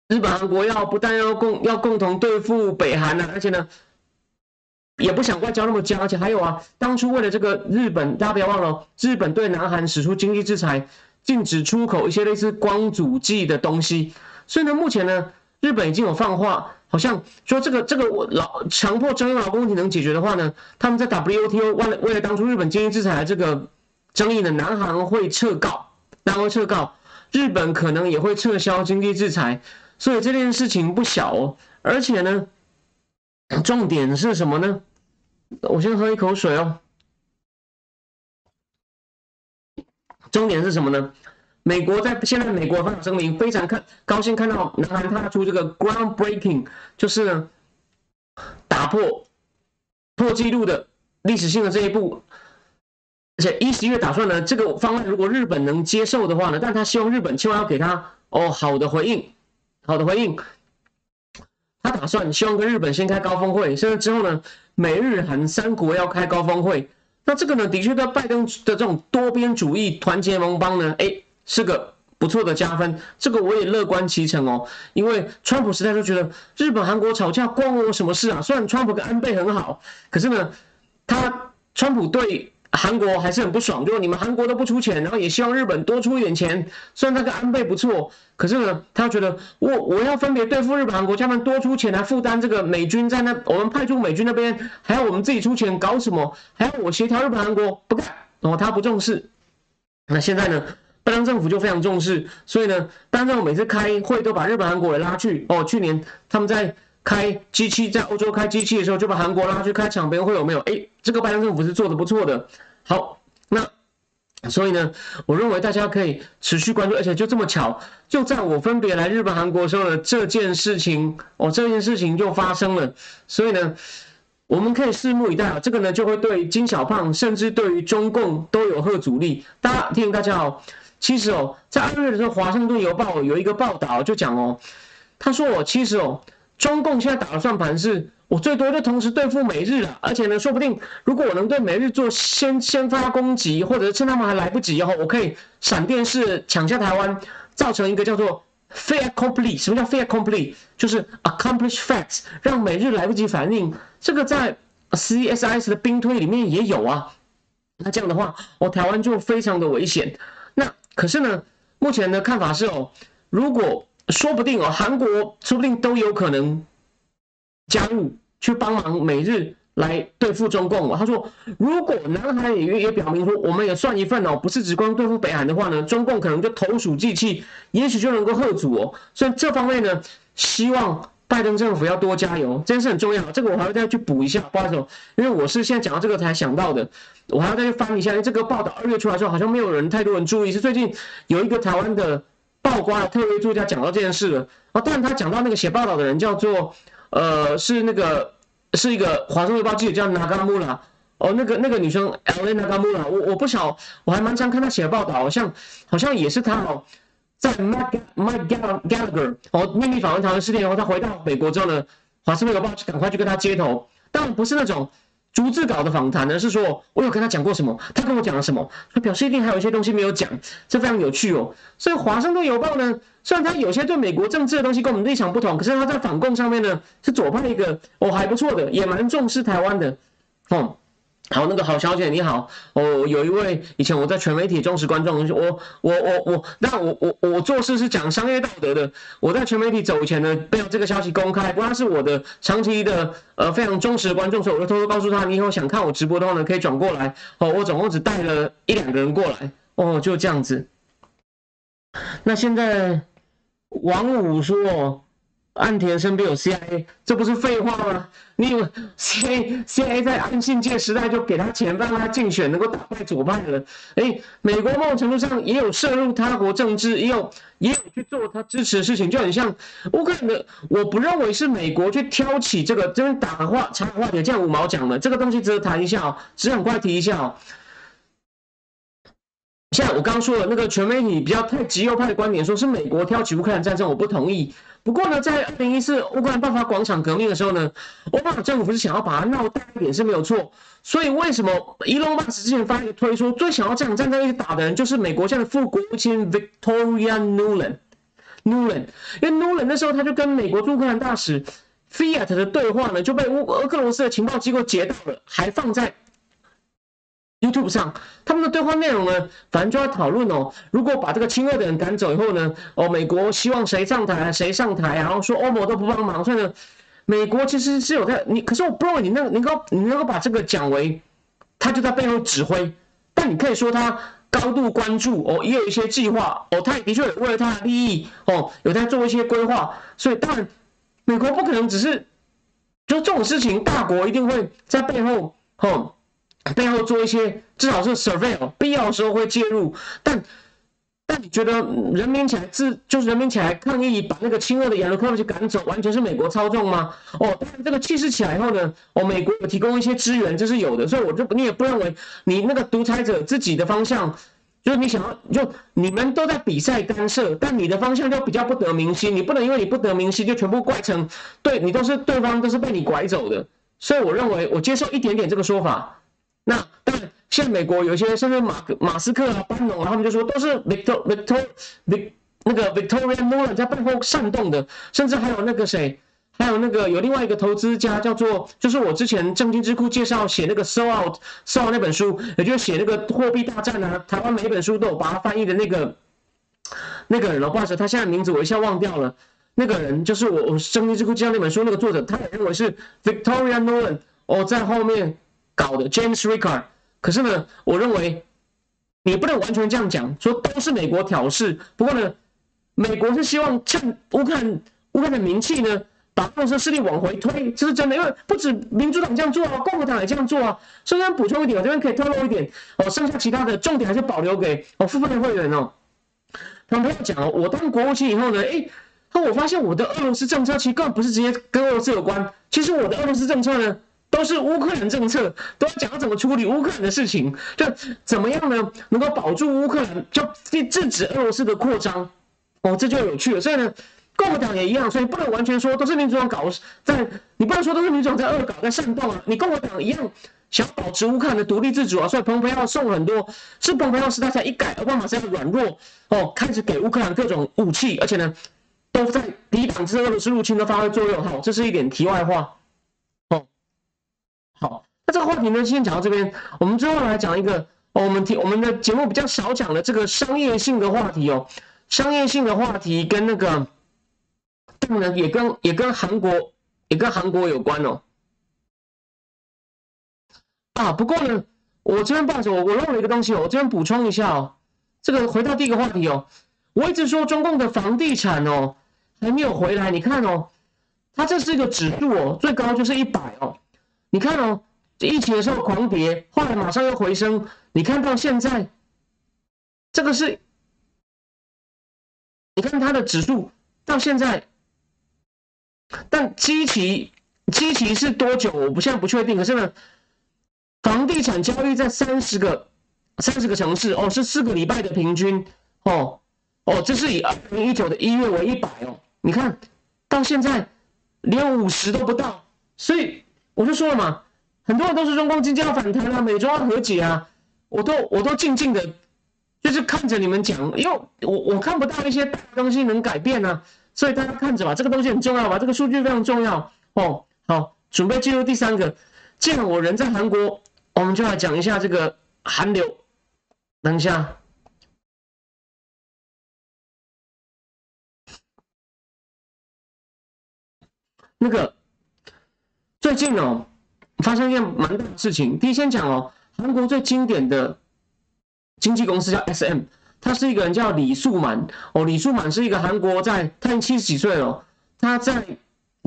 日本韩国要不但要共要共同对付北韩呢，而且呢。也不想外交那么僵，而且还有啊，当初为了这个日本，大家不要忘了，日本对南韩使出经济制裁，禁止出口一些类似光阻剂的东西。所以呢，目前呢，日本已经有放话，好像说这个这个我老强迫征用劳工问题能解决的话呢，他们在 WTO 为了为了当初日本经济制裁的这个争议呢，南韩会撤告，南韩撤告，日本可能也会撤销经济制裁。所以这件事情不小哦，而且呢。重点是什么呢？我先喝一口水哦。重点是什么呢？美国在现在，美国发表声明，非常看高兴看到南韩踏出这个 groundbreaking，就是打破破纪录的历史性的这一步。而且一十月打算呢，这个方案如果日本能接受的话呢，但他希望日本千万要给他哦好的回应，好的回应。他打算希望跟日本先开高峰会，甚至之后呢，美日韩三国要开高峰会。那这个呢，的确对拜登的这种多边主义团结盟邦呢，哎，是个不错的加分。这个我也乐观其成哦，因为川普时代就觉得日本韩国吵架关我什么事啊？虽然川普跟安倍很好，可是呢，他川普对。韩国还是很不爽，就是你们韩国都不出钱，然后也希望日本多出一点钱。虽然那个安倍不错，可是呢，他觉得我我要分别对付日本、韩国，他们多出钱来负担这个美军在那，我们派出美军那边，还要我们自己出钱搞什么？还要我协调日本、韩国不干，哦，他不重视。那现在呢，拜登政府就非常重视，所以呢，拜登政府每次开会都把日本、韩国也拉去。哦，去年他们在。开机器在欧洲开机器的时候，就把韩国拉去开场边会有没有？哎，这个拜登政府是做的不错的。好，那所以呢，我认为大家可以持续关注，而且就这么巧，就在我分别来日本、韩国的时候呢，这件事情哦，这件事情就发生了。所以呢，我们可以拭目以待啊。这个呢，就会对金小胖，甚至对于中共都有贺阻力。大家听大家哦，其实哦，在二月的时候，《华盛顿邮报》有一个报道就讲哦，他说哦，其实哦。中共现在打的算盘是，我最多就同时对付美日了，而且呢，说不定如果我能对美日做先先发攻击，或者趁他们还来不及后，我可以闪电式抢下台湾，造成一个叫做 fair complete。什么叫 fair complete？就是 accomplish facts，让美日来不及反应。这个在 CSIS 的兵推里面也有啊。那这样的话，我台湾就非常的危险。那可是呢，目前的看法是哦，如果说不定哦，韩国说不定都有可能加入去帮忙美日来对付中共哦。他说，如果南韩也也表明说，我们也算一份哦，不是只光对付北韩的话呢，中共可能就投鼠忌器，也许就能够贺阻哦。所以这方面呢，希望拜登政府要多加油，这件事很重要。这个我还要再去补一下，不好意思，因为我是现在讲到这个才想到的，我还要再去翻一下。因为这个报道二月出来的时候，好像没有人太多人注意，是最近有一个台湾的。曝光了，特别作家讲到这件事了啊！但他讲到那个写报道的人叫做，呃，是那个是一个华盛顿报记者叫纳嘎穆拉哦，那个那个女生 L A 纳嘎穆拉，我我不晓，我还蛮常看他写报道，好像好像也是他哦，在 Mike Mike Gallagher 哦秘密访问台湾事件以后，他回到美国之后呢，华盛顿邮报就赶快去跟他接头，但不是那种。逐字稿的访谈呢，是说我有跟他讲过什么，他跟我讲了什么，他表示一定还有一些东西没有讲，这非常有趣哦。所以华盛顿邮报呢，虽然他有些对美国政治的东西跟我们立场不同，可是他在反共上面呢是左派一个哦还不错的，也蛮重视台湾的哦。好，那个郝小姐你好，哦，有一位以前我在全媒体忠实观众，我我我我，那我我我做事是讲商业道德的，我在全媒体走以前呢，被这个消息公开，不过他是我的长期的呃非常忠实的观众，所以我就偷偷告诉他，你以后想看我直播的话呢，可以转过来，哦，我总共只带了一两个人过来，哦，就这样子。那现在王五说。岸田身边有 CIA，这不是废话吗？你以为 C A C A 在安信介时代就给他钱让他竞选，能够打败左派了？哎，美国某种程度上也有涉入他国政治，也有也有去做他支持的事情，就很像乌克兰的。我不认为是美国去挑起这个这边打话插话题，样五毛讲的这个东西值得谈一下哦，只想快提一下哦。像我刚刚说的那个全媒体比较太极右派的观点，说是美国挑起乌克兰战争，我不同意。不过呢，在二零一四乌克兰爆发广场革命的时候呢，奥巴马政府是想要把它闹大一点是没有错。所以为什么伊隆马斯之前发一个推说，最想要这场战争一直打的人就是美国现在的副国务卿 Victoria Nuland，Nuland，因为 Nuland 那时候他就跟美国驻乌克兰大使 Fiat 的对话呢，就被乌俄克罗斯的情报机构截到了，还放在。YouTube 上他们的对话内容呢，反正就在讨论哦。如果把这个亲俄的人赶走以后呢，哦，美国希望谁上台谁上台，然后说欧盟都不帮忙，所以呢，美国其实是有在你，可是我不认为你那能够你能够把这个讲为他就在背后指挥，但你可以说他高度关注哦，也有一些计划哦，他也的确为了他的利益哦，有在做一些规划，所以当然美国不可能只是就这种事情，大国一定会在背后哦。背后做一些，至少是 surveil，必要的时候会介入。但但你觉得人民起来自就是人民起来抗议，把那个亲俄的言论科去赶走，完全是美国操纵吗？哦，当然这个气势起来以后呢，哦，美国提供一些支援，这是有的。所以我就你也不认为你那个独裁者自己的方向，就是你想要就你们都在比赛干涉，但你的方向就比较不得民心。你不能因为你不得民心就全部怪成对你都是对方都是被你拐走的。所以我认为我接受一点点这个说法。那当然，现在美国有一些，甚至马马斯克啊、班农啊，他们就说都是 Victor Victor Vic 那个 Victoria Nolan 在背后煽动的，甚至还有那个谁，还有那个有另外一个投资家叫做，就是我之前正金智库介绍写那个 s o Out Sell Out 那本书，也就是写那个货币大战啊，台湾每一本书都有把它翻译的那个那个人哦，不好意思，他现在名字我一下忘掉了，那个人就是我我正金智库介绍那本书那个作者，他也认为是 Victoria Nolan 哦在后面。搞的 James Ricard，可是呢，我认为你不能完全这样讲，说都是美国挑事。不过呢，美国是希望趁乌克兰乌克兰的名气呢，把俄罗斯势力往回推，这是真的。因为不止民主党这样做啊，共和党也这样做啊。所以想补充一点，我这边可以透露一点哦，剩下其他的重点还是保留给哦付费会员哦。他们不要讲哦，我当国务卿以后呢，诶，那我发现我的俄罗斯政策其实根本不是直接跟俄罗斯有关，其实我的俄罗斯政策呢。都是乌克兰政策，都要讲要怎么处理乌克兰的事情，就怎么样呢？能够保住乌克兰，就制止俄罗斯的扩张，哦，这就有趣了。所以呢，共和党也一样，所以不能完全说都是民主党搞在，你不能说都是民主党在恶搞在煽动啊。你共和党一样想保持乌克兰的独立自主啊，所以蓬佩奥送很多，是蓬佩奥时代才一改，奥巴马是要软弱哦，开始给乌克兰各种武器，而且呢，都在抵挡这俄罗斯入侵的发挥作用。好，这是一点题外话。好，那这个话题呢，先讲到这边。我们最后来讲一个，我们听我们的节目比较少讲的这个商业性的话题哦。商业性的话题跟那个，当然也跟也跟韩国也跟韩国有关哦。啊，不过呢，我这边抱着我我漏了一个东西哦，我这边补充一下哦。这个回到第一个话题哦，我一直说中共的房地产哦还没有回来，你看哦，它这是一个指数哦，最高就是一百哦。你看哦，疫情的时候狂跌，后来马上又回升。你看到现在，这个是，你看它的指数到现在，但基期基期是多久？我不现在不确定。可是呢，房地产交易在三十个三十个城市哦，是四个礼拜的平均哦哦，这是以二零一九的一月为一百哦。你看到现在连五十都不到，所以。我就说了嘛，很多人都是中共经济要反弹啊，美中要和解啊，我都我都静静的，就是看着你们讲，因为我我看不到一些东西能改变啊，所以大家看着吧，这个东西很重要吧，这个数据非常重要哦。好，准备进入第三个，既然我人在韩国，我们就来讲一下这个韩流。等一下，那个最近哦，发生一件蛮大的事情。第一先讲哦，韩国最经典的经纪公司叫 SM，他是一个人叫李素满哦。李素满是一个韩国在，他已经七十几岁了。他在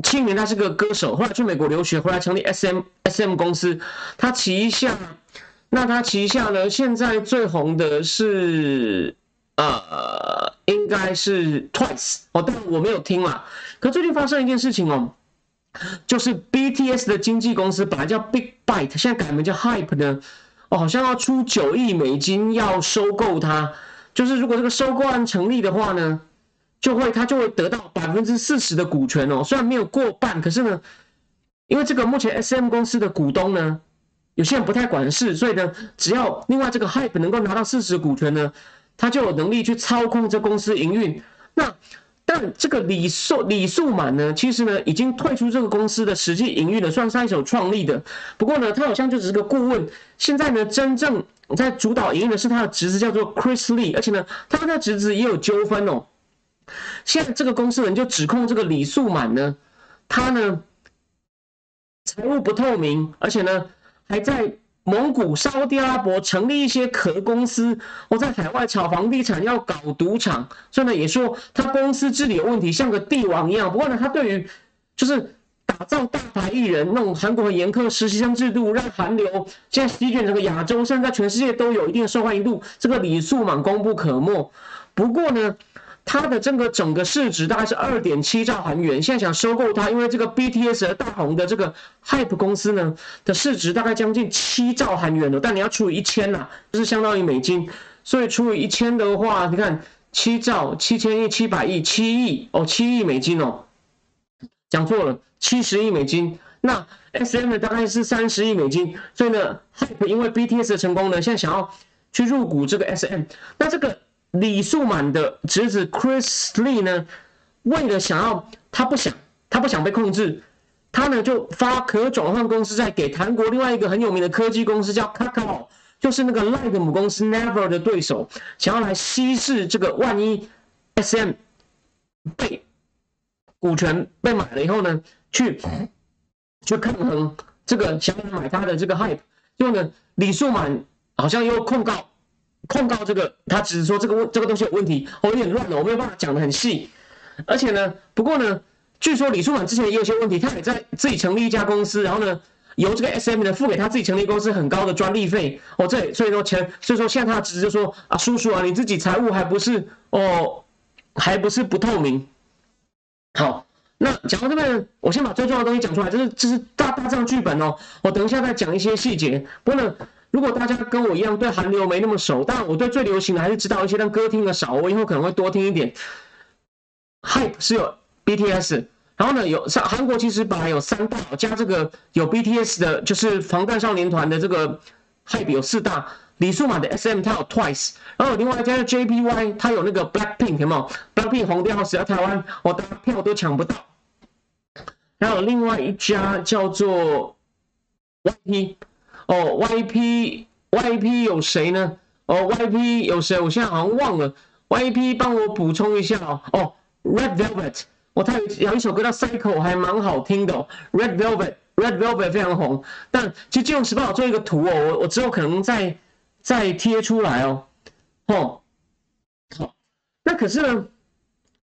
七年他是个歌手，后来去美国留学，回来成立 SM SM 公司，他旗下。那他旗下呢？现在最红的是，呃，应该是 Twice 哦，但我没有听嘛。可最近发生一件事情哦，就是 BTS 的经纪公司本来叫 Big Byte，现在改名叫 Hype 呢，哦，好像要出九亿美金要收购它。就是如果这个收购案成立的话呢，就会他就会得到百分之四十的股权哦。虽然没有过半，可是呢，因为这个目前 SM 公司的股东呢。有些人不太管事，所以呢，只要另外这个 Hype 能够拿到四十股权呢，他就有能力去操控这公司营运。那但这个李素李素满呢，其实呢已经退出这个公司的实际营运了，算是一手创立的。不过呢，他好像就只是个顾问。现在呢，真正在主导营运的是他的侄子，叫做 Chris Lee，而且呢，他跟他侄子也有纠纷哦。现在这个公司人就指控这个李素满呢，他呢财务不透明，而且呢。还在蒙古、沙特阿拉伯成立一些壳公司，我在海外炒房地产，要搞赌场，所以呢也说他公司治理有问题，像个帝王一样。不过呢，他对于就是打造大牌艺人，那种韩国很严苛实习生制度，让韩流现在席卷整个亚洲，甚至在全世界都有一定的受欢迎度，这个李素满功不可没。不过呢。它的这个整个市值大概是二点七兆韩元，现在想收购它，因为这个 BTS 大红的这个 Hype 公司呢的市值大概将近七兆韩元了，但你要除以一千呐，就是相当于美金，所以除以一千的话，你看七兆七千亿七百亿七亿哦，七亿美金哦，讲错了，七十亿美金。那 SM 呢大概是三十亿美金，所以呢 Hype 因为 BTS 的成功呢，现在想要去入股这个 SM，那这个。李素满的侄子 Chris Lee 呢，为了想要他不想他不想被控制，他呢就发可转换公司在给韩国另外一个很有名的科技公司叫 Kakao，就是那个 Line 母公司 Never 的对手，想要来稀释这个万一 SM 被股权被买了以后呢，去去抗衡这个想要买他的这个 Hype，就呢李素满好像又控告。控告这个，他只是说这个问这个东西有问题，我有点乱了，我没有办法讲的很细。而且呢，不过呢，据说李书满之前也有些问题，他也在自己成立一家公司，然后呢，由这个 S M 呢付给他自己成立公司很高的专利费。哦，这所以说前，所以说现在他的侄子说啊，叔叔啊，你自己财务还不是哦，还不是不透明。好，那讲到这边，我先把最重要的东西讲出来，这是这是大大账剧本哦，我等一下再讲一些细节。不过呢。如果大家跟我一样对韩流没那么熟，但我对最流行的还是知道一些，但歌听的少，我以后可能会多听一点。Hype 是有 BTS，然后呢有上韩国其实本来有三大，加这个有 BTS 的，就是防弹少年团的这个 Hype 有四大，李素满的 SM 它有 Twice，然后另外加 JPY 它有那个 Blackpink 有没有？Blackpink 红掉死在台湾，我的票都抢不到。然后另外一家叫做 YP。哦，YP，YP 有谁呢？哦，YP 有谁？我现在好像忘了。YP 帮我补充一下哦。哦，Red Velvet，我他有一首歌叫 Cycle，还蛮好听的。哦 Red Velvet，Red Velvet 非常红。但其实金融时报做一个图哦，我我之后可能再再贴出来哦。哦，好，那可是呢，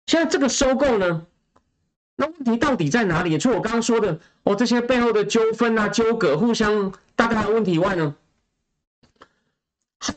现在这个收购呢，那问题到底在哪里？除了我刚刚说的哦，这些背后的纠纷啊、纠葛，互相。大概的问题以外呢，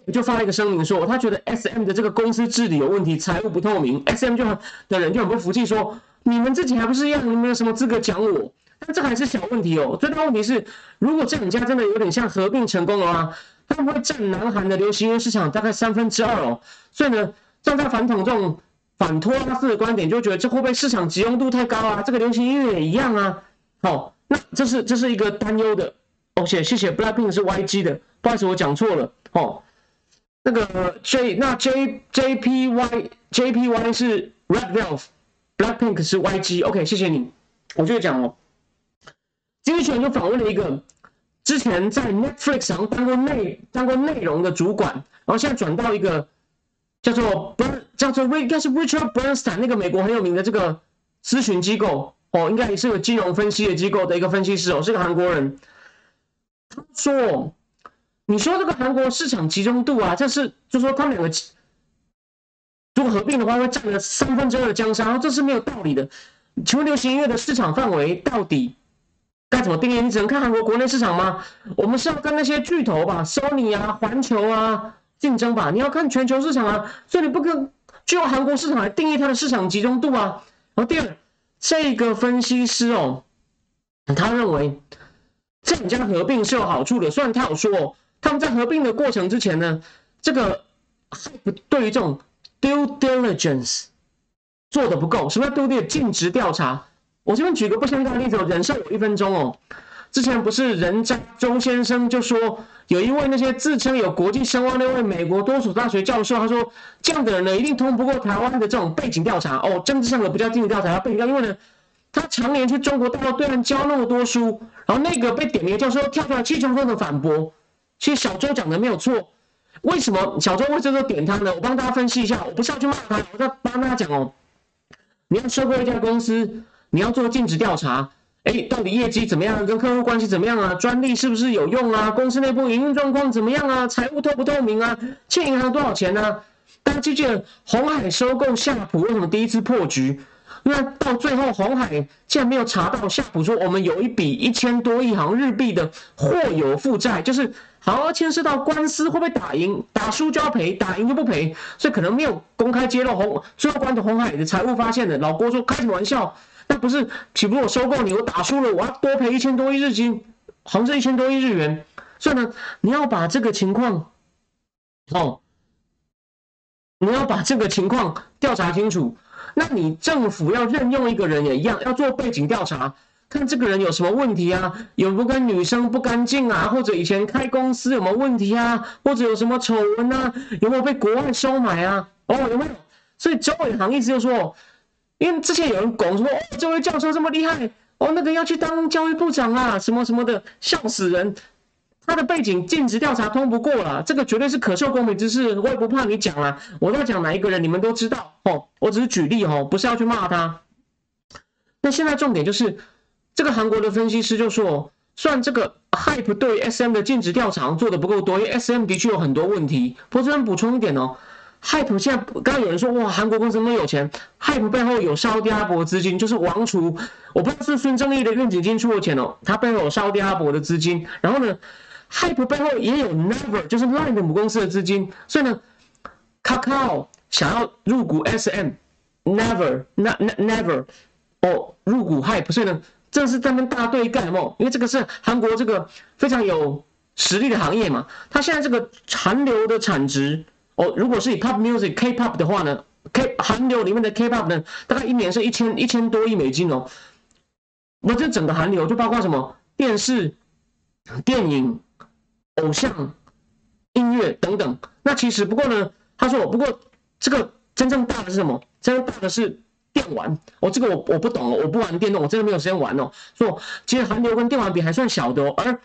我就发了一个声明说，他觉得 S M 的这个公司治理有问题，财务不透明。S M 就很的人就很不服气，说你们自己还不是一样，你们有什么资格讲我？但这还是小问题哦，最大问题是，如果这两家真的有点像合并成功的话，他们会占南韩的流行音乐市场大概三分之二哦。所以呢，站在反统这种反托拉斯的观点，就觉得这会不会市场集中度太高啊？这个流行音乐也一样啊。好，那这是这是一个担忧的。哦，谢谢谢，Blackpink 是 YG 的，不好意思，我讲错了哦。那个 J 那 J JPY JPY 是 Red Velvet，Blackpink 是 YG。OK，谢谢你，我就讲哦。经济学人就访问了一个之前在 Netflix 上当过内当过内容的主管，然后现在转到一个叫做 Bern 叫做应该是 Richard Bernstein 那个美国很有名的这个咨询机构哦，应该也是个金融分析的机构的一个分析师哦，是个韩国人。他说：“你说这个韩国市场集中度啊，这是就说他们两个如果合并的话，会占了三分之二的江山，这是没有道理的。请问流行音乐的市场范围到底？”该怎么定义？你只能看韩国国内市场吗？我们是要跟那些巨头吧，Sony 啊、环球啊竞争吧？你要看全球市场啊，所以你不跟就用韩国市场来定义它的市场集中度啊。然后第二，这个分析师哦，他认为这两家合并是有好处的。虽然他有说他们在合并的过程之前呢，这个对于这种 due diligence 做的不够。什么叫 due diligence？尽职调查。我这边举个不相干的例子，忍受我一分钟哦。之前不是人渣周先生就说，有一位那些自称有国际声望那位美国多所大学教授，他说这样的人呢，一定通不过台湾的这种背景调查哦。政治上的不叫进入调查，要背景调查，因为呢，他常年去中国大陆对岸教那么多书，然后那个被点名教授跳出来气冲冲的反驳。其实小周讲的没有错，为什么小周为什么点他呢？我帮大家分析一下，我不是要去骂他，我在帮大家讲哦。你要收购一家公司。你要做尽职调查，哎，到底业绩怎么样？跟客户关系怎么样啊？专利是不是有用啊？公司内部营运状况怎么样啊？财务透不透明啊？欠银行多少钱呢？大家记记得红海收购夏普为什么第一次破局？那到最后红海竟然没有查到夏普说我们有一笔一千多亿行日币的货有负债，就是好像牵涉到官司会不会打赢？打输就要赔，打赢就不赔，所以可能没有公开揭露红最后关头红海的财务发现的。老郭说开什么玩笑？那不是岂不是我收购你，我打输了，我要多赔一千多亿日金，好像是一千多亿日元。所以呢，你要把这个情况，哦，你要把这个情况调查清楚。那你政府要任用一个人也一样，要做背景调查，看这个人有什么问题啊，有不跟女生不干净啊，或者以前开公司有没有问题啊，或者有什么丑闻啊，有没有被国外收买啊？哦，有没有？所以周伟航意思就说。因为之前有人拱说，哦，这位教授这么厉害，哦，那个要去当教育部长啊，什么什么的，笑死人。他的背景尽职调查通不过了，这个绝对是可受公平之事，我也不怕你讲了。我在讲哪一个人，你们都知道哦。我只是举例哦，不是要去骂他。那现在重点就是，这个韩国的分析师就说，算这个 Hype 对 SM 的尽职调查做的不够多，因为 SM 的确有很多问题。不过这边补充一点哦。Hype 现在刚刚有人说哇，韩国公司那么有钱，Hype 背后有烧阿伯资金，就是王储，我不知道是孙正义的愿景金出的钱哦，他背后有烧阿伯的资金，然后呢，Hype 背后也有 Never，就是 Line 的母公司的资金，所以呢，Kakao 想要入股 SM，Never，那 Never，哦，入股 Hype，所以呢，这是他们大对干哦，因为这个是韩国这个非常有实力的行业嘛，它现在这个残留的产值。哦，如果是以 pop music K-pop 的话呢，K 韩流里面的 K-pop 呢，大概一年是一千一千多亿美金哦。那这整个韩流就包括什么电视、电影、偶像、音乐等等。那其实不过呢，他说不过这个真正大的是什么？真正大的是电玩。哦，这个我我不懂哦，我不玩电动，我真的没有时间玩哦。说其实韩流跟电玩比还算小的哦，而。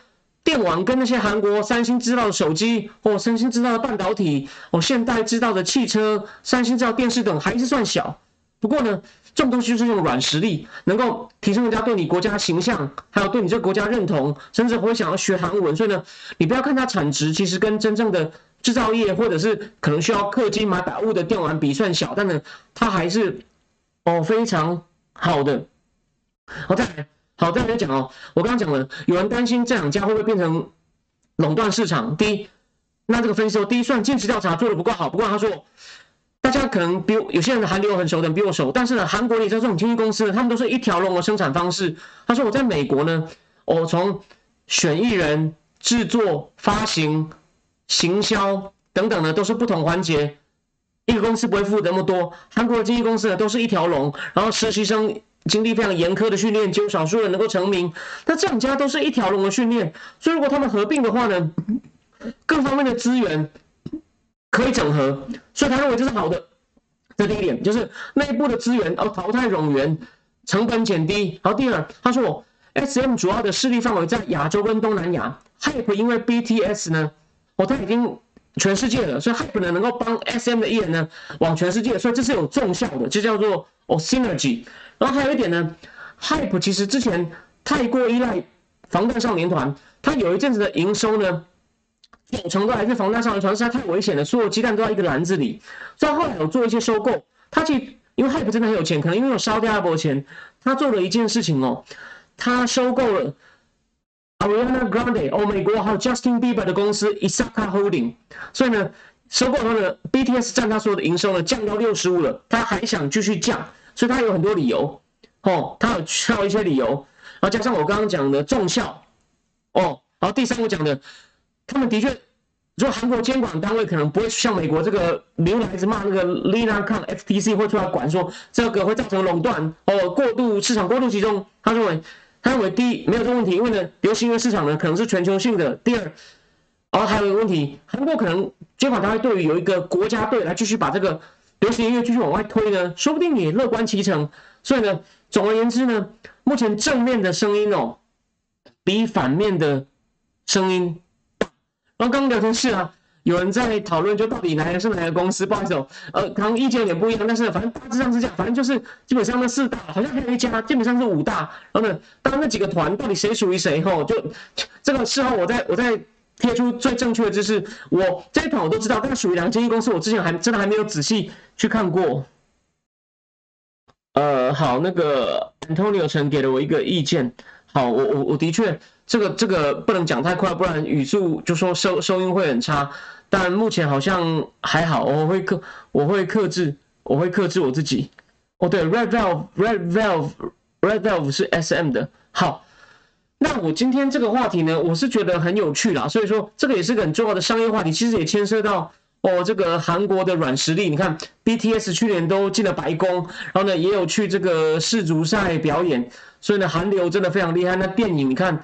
电网跟那些韩国三星制造的手机，或三星制造的半导体，哦，现代制造的汽车，三星制造电视等，还是算小。不过呢，这种东西就是用软实力，能够提升人家对你国家形象，还有对你这个国家认同，甚至会想要学韩文。所以呢，你不要看它产值，其实跟真正的制造业或者是可能需要氪金买百物的电玩比算小，但呢，它还是哦非常好的。好，再来。好，再来讲哦。我刚刚讲了，有人担心这两家会不会变成垄断市场。第一，那这个分析说，第一算尽职调查做的不够好。不过他说，大家可能比有些人韩流很熟的人比我熟，但是呢，韩国你知道这种经纪公司，他们都是一条龙的生产方式。他说我在美国呢，我从选艺人、制作、发行、行销等等呢，都是不同环节，一个公司不会付那么多。韩国的经纪公司呢，都是一条龙，然后实习生。经历非常严苛的训练，只有少数人能够成名。那这两家都是一条龙的训练，所以如果他们合并的话呢，各方面的资源可以整合，所以他认为这是好的。这第一点就是内部的资源而，淘汰冗员，成本减低。然后第二，他说我 SM 主要的势力范围在亚洲跟东南亚，Hype 因为 BTS 呢，哦，他已经全世界了，所以 Hype 呢能够帮 SM 的艺人呢往全世界，所以这是有重效的，这叫做哦 synergy。然后还有一点呢，Hype 其实之前太过依赖防弹少年团，它有一阵子的营收呢，九成都还是防弹少年团，实在太危险了，所有鸡蛋都在一个篮子里。所以后来有做一些收购，他其实因为 Hype 真的很有钱，可能因为有烧掉一波钱，他做了一件事情哦。他收购了 Ariana Grande 哦，美国还有 Justin Bieber 的公司 Isaka Holding，所以呢，收购后呢，BTS 占他所有的营收呢降到六十五了，他还想继续降，所以他有很多理由哦，他有需要一些理由，然后加上我刚刚讲的重效哦，然后第三我讲的，他们的确，如果韩国监管单位可能不会像美国这个牛来子骂那个 Lina k a n FTC 会出来管说这个会造成垄断哦，过度市场过度集中，他认为。他认为第一没有这个问题，因为呢，流行音乐市场呢可能是全球性的。第二，然后还有一个问题，韩国可能监管单位对于有一个国家队来继续把这个流行音乐继续往外推呢，说不定也乐观其成。所以呢，总而言之呢，目前正面的声音哦，比反面的声音大。然后刚刚聊天室啊。有人在讨论，就到底哪个是哪个公司？不好意思哦，呃，可能意见有点不一样，但是反正大致上是这样，反正就是基本上那四大，好像还有一家，基本上是五大。然后呢，当那几个团到底谁属于谁？吼，就这个事后我再我再贴出最正确的知识。我这一团我都知道，但属于两间公司，我之前还真的还没有仔细去看过。呃，好，那个 Antonio 曾给了我一个意见。好，我我我的确。这个这个不能讲太快，不然语速就说收收音会很差。但目前好像还好，我会克我会克制，我会克制我自己。哦，对，Red velve red velve red velve 是 S M 的。好，那我今天这个话题呢，我是觉得很有趣啦。所以说这个也是个很重要的商业话题，其实也牵涉到哦这个韩国的软实力。你看 B T S 去年都进了白宫，然后呢也有去这个世足赛表演，所以呢韩流真的非常厉害。那电影你看。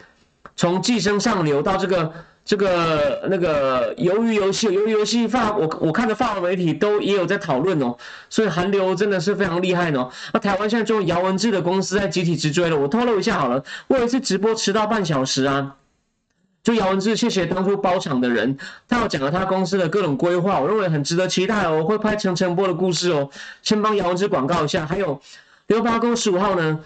从寄生上流到这个这个那个鱿鱼游戏，鱿鱼游戏发我我看的发文媒体都也有在讨论哦，所以韩流真的是非常厉害哦。那台湾现在就姚文智的公司在集体直追了，我透露一下好了，我有一次直播迟到半小时啊，就姚文智谢谢当初包场的人，他要讲了他公司的各种规划，我认为很值得期待哦，会拍成陈波的故事哦，先帮姚文智广告一下，还有刘八沟十五号呢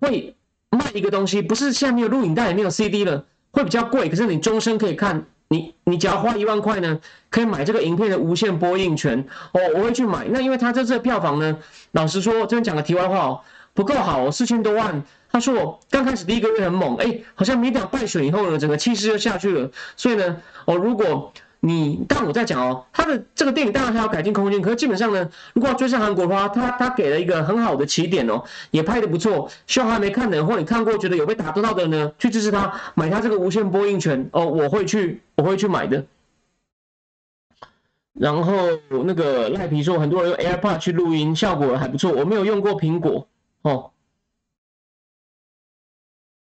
会。卖一个东西，不是现在没有录影带，也没有 CD 了，会比较贵。可是你终身可以看，你你只要花一万块呢，可以买这个影片的无限播映权哦。我会去买。那因为他这次票房呢，老实说，这边讲个题外话哦，不够好，四千多万。他说我刚开始第一个月很猛，哎，好像没点败选以后呢，整个气势就下去了。所以呢，哦，如果你，但我在讲哦，他的这个电影当然还有改进空间，可是基本上呢，如果要追上韩国的话，他他给了一个很好的起点哦，也拍的不错。希望还没看的，或你看过觉得有被打动到的呢，去支持他，买他这个无线播映权哦，我会去，我会去买的。然后那个赖皮说，很多人用 AirPod 去录音，效果还不错，我没有用过苹果哦。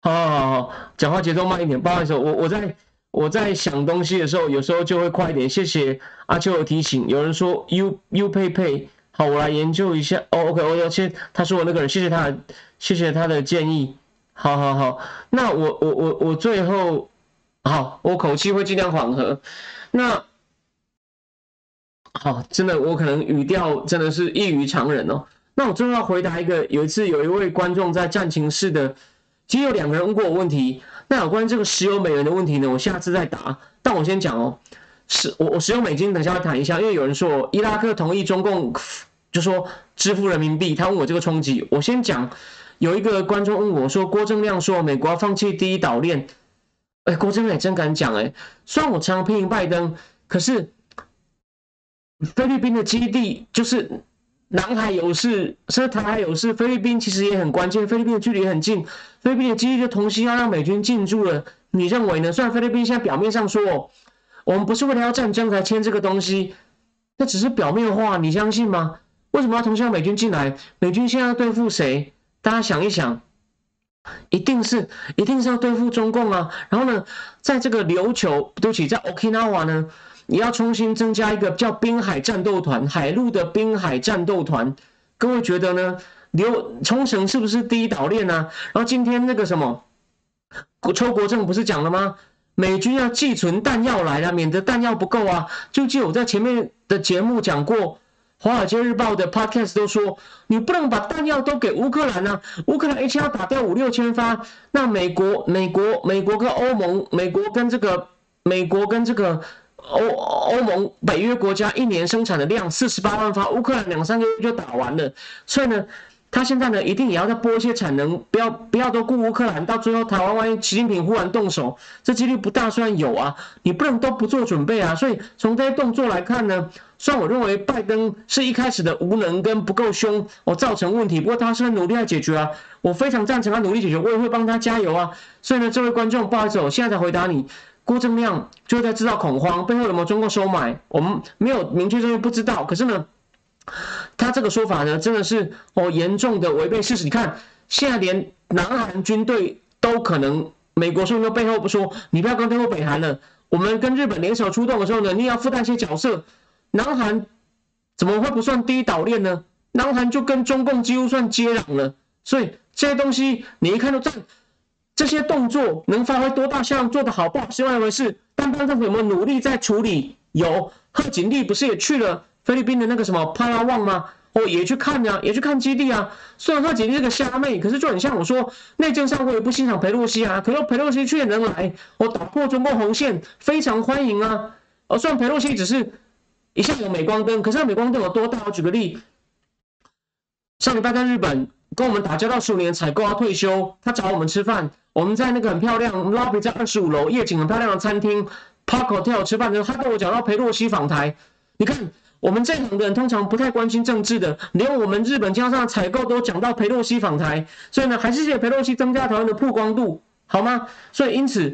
好好好好，讲话节奏慢一点，不好意思，我我在。我在想东西的时候，有时候就会快一点。谢谢阿秋的提醒。有人说 U U 配配，好，我来研究一下。哦，OK，我要先他说我那个人，谢谢他，谢谢他的建议。好好好，那我我我我最后好，我口气会尽量缓和。那好，真的我可能语调真的是异于常人哦。那我最后要回答一个，有一次有一位观众在战情室的，其实有两个人问过我问题。那有关这个石油美元的问题呢？我下次再答。但我先讲哦，是我我石油美金等下要谈一下，因为有人说伊拉克同意中共 就说支付人民币，他问我这个冲击。我先讲，有一个观众问我说，郭正亮说美国要放弃第一岛链，哎，郭正亮也真敢讲哎。虽然我常常批评拜登，可是菲律宾的基地就是。南海有事，是台海有事，菲律宾其实也很关键。菲律宾的距离很近，菲律宾的基地就同时要让美军进驻了。你认为呢？虽然菲律宾现在表面上说我们不是为了要战争才签这个东西，那只是表面话，你相信吗？为什么要同时让美军进来？美军现在要对付谁？大家想一想，一定是一定是要对付中共啊。然后呢，在这个琉球，对不起，在 Okinawa 呢？你要重新增加一个叫滨海战斗团，海陆的滨海战斗团，各位觉得呢？刘冲绳是不是第一岛链呢？然后今天那个什么邱国正不是讲了吗？美军要寄存弹药来了，免得弹药不够啊！就记我在前面的节目讲过，《华尔街日报》的 podcast 都说，你不能把弹药都给乌克兰啊！乌克兰一天打掉五六千发，那美国、美国、美国跟欧盟、美国跟这个、美国跟这个欧欧盟、北约国家一年生产的量四十八万发，乌克兰两三个月就打完了，所以呢。他现在呢，一定也要再拨一些产能，不要不要都顾乌克兰，到最后台湾万一习近平忽然动手，这几率不大，虽然有啊，你不能都不做准备啊。所以从这些动作来看呢，虽然我认为拜登是一开始的无能跟不够凶，哦造成问题，不过他是努力要解决啊，我非常赞成他努力解决，我也会帮他加油啊。所以呢，这位观众，不好意思，我现在才回答你，郭正亮就在制造恐慌，背后有没有中共收买，我们没有明确证据，不知道。可是呢。他这个说法呢，真的是哦严重的违背事实。你看，现在连南韩军队都可能，美国说说背后不说，你不要跟背后北韩了。我们跟日本联手出动的时候呢，你也要负担一些角色。南韩怎么会不算第一岛链呢？南韩就跟中共几乎算接壤了。所以这些东西你一看都这这些动作能发挥多大效，做得好不好是另外一回事。但邦政府有没有努力在处理？有，贺锦丽不是也去了？菲律宾的那个什么帕拉旺吗？哦，也去看呀，也去看基地啊。虽然他姐姐是个虾妹，可是就很像我说内政上我也不欣赏裴洛西啊。可是裴洛西却能来，我打破中国红线，非常欢迎啊。哦，虽然裴洛西只是一下有镁光灯，可是镁光灯有多大？我举个例，上礼拜在日本跟我们打交道十五年，采购要退休，他找我们吃饭，我们在那个很漂亮 lobby 在二十五楼夜景很漂亮的餐厅 Park Hotel 吃饭的时候，他跟我讲到裴洛西访台，你看。我们这行的人通常不太关心政治的，连我们日本加上采购都讲到佩洛西访台，所以呢，还是谢佩洛西增加台湾的曝光度，好吗？所以因此，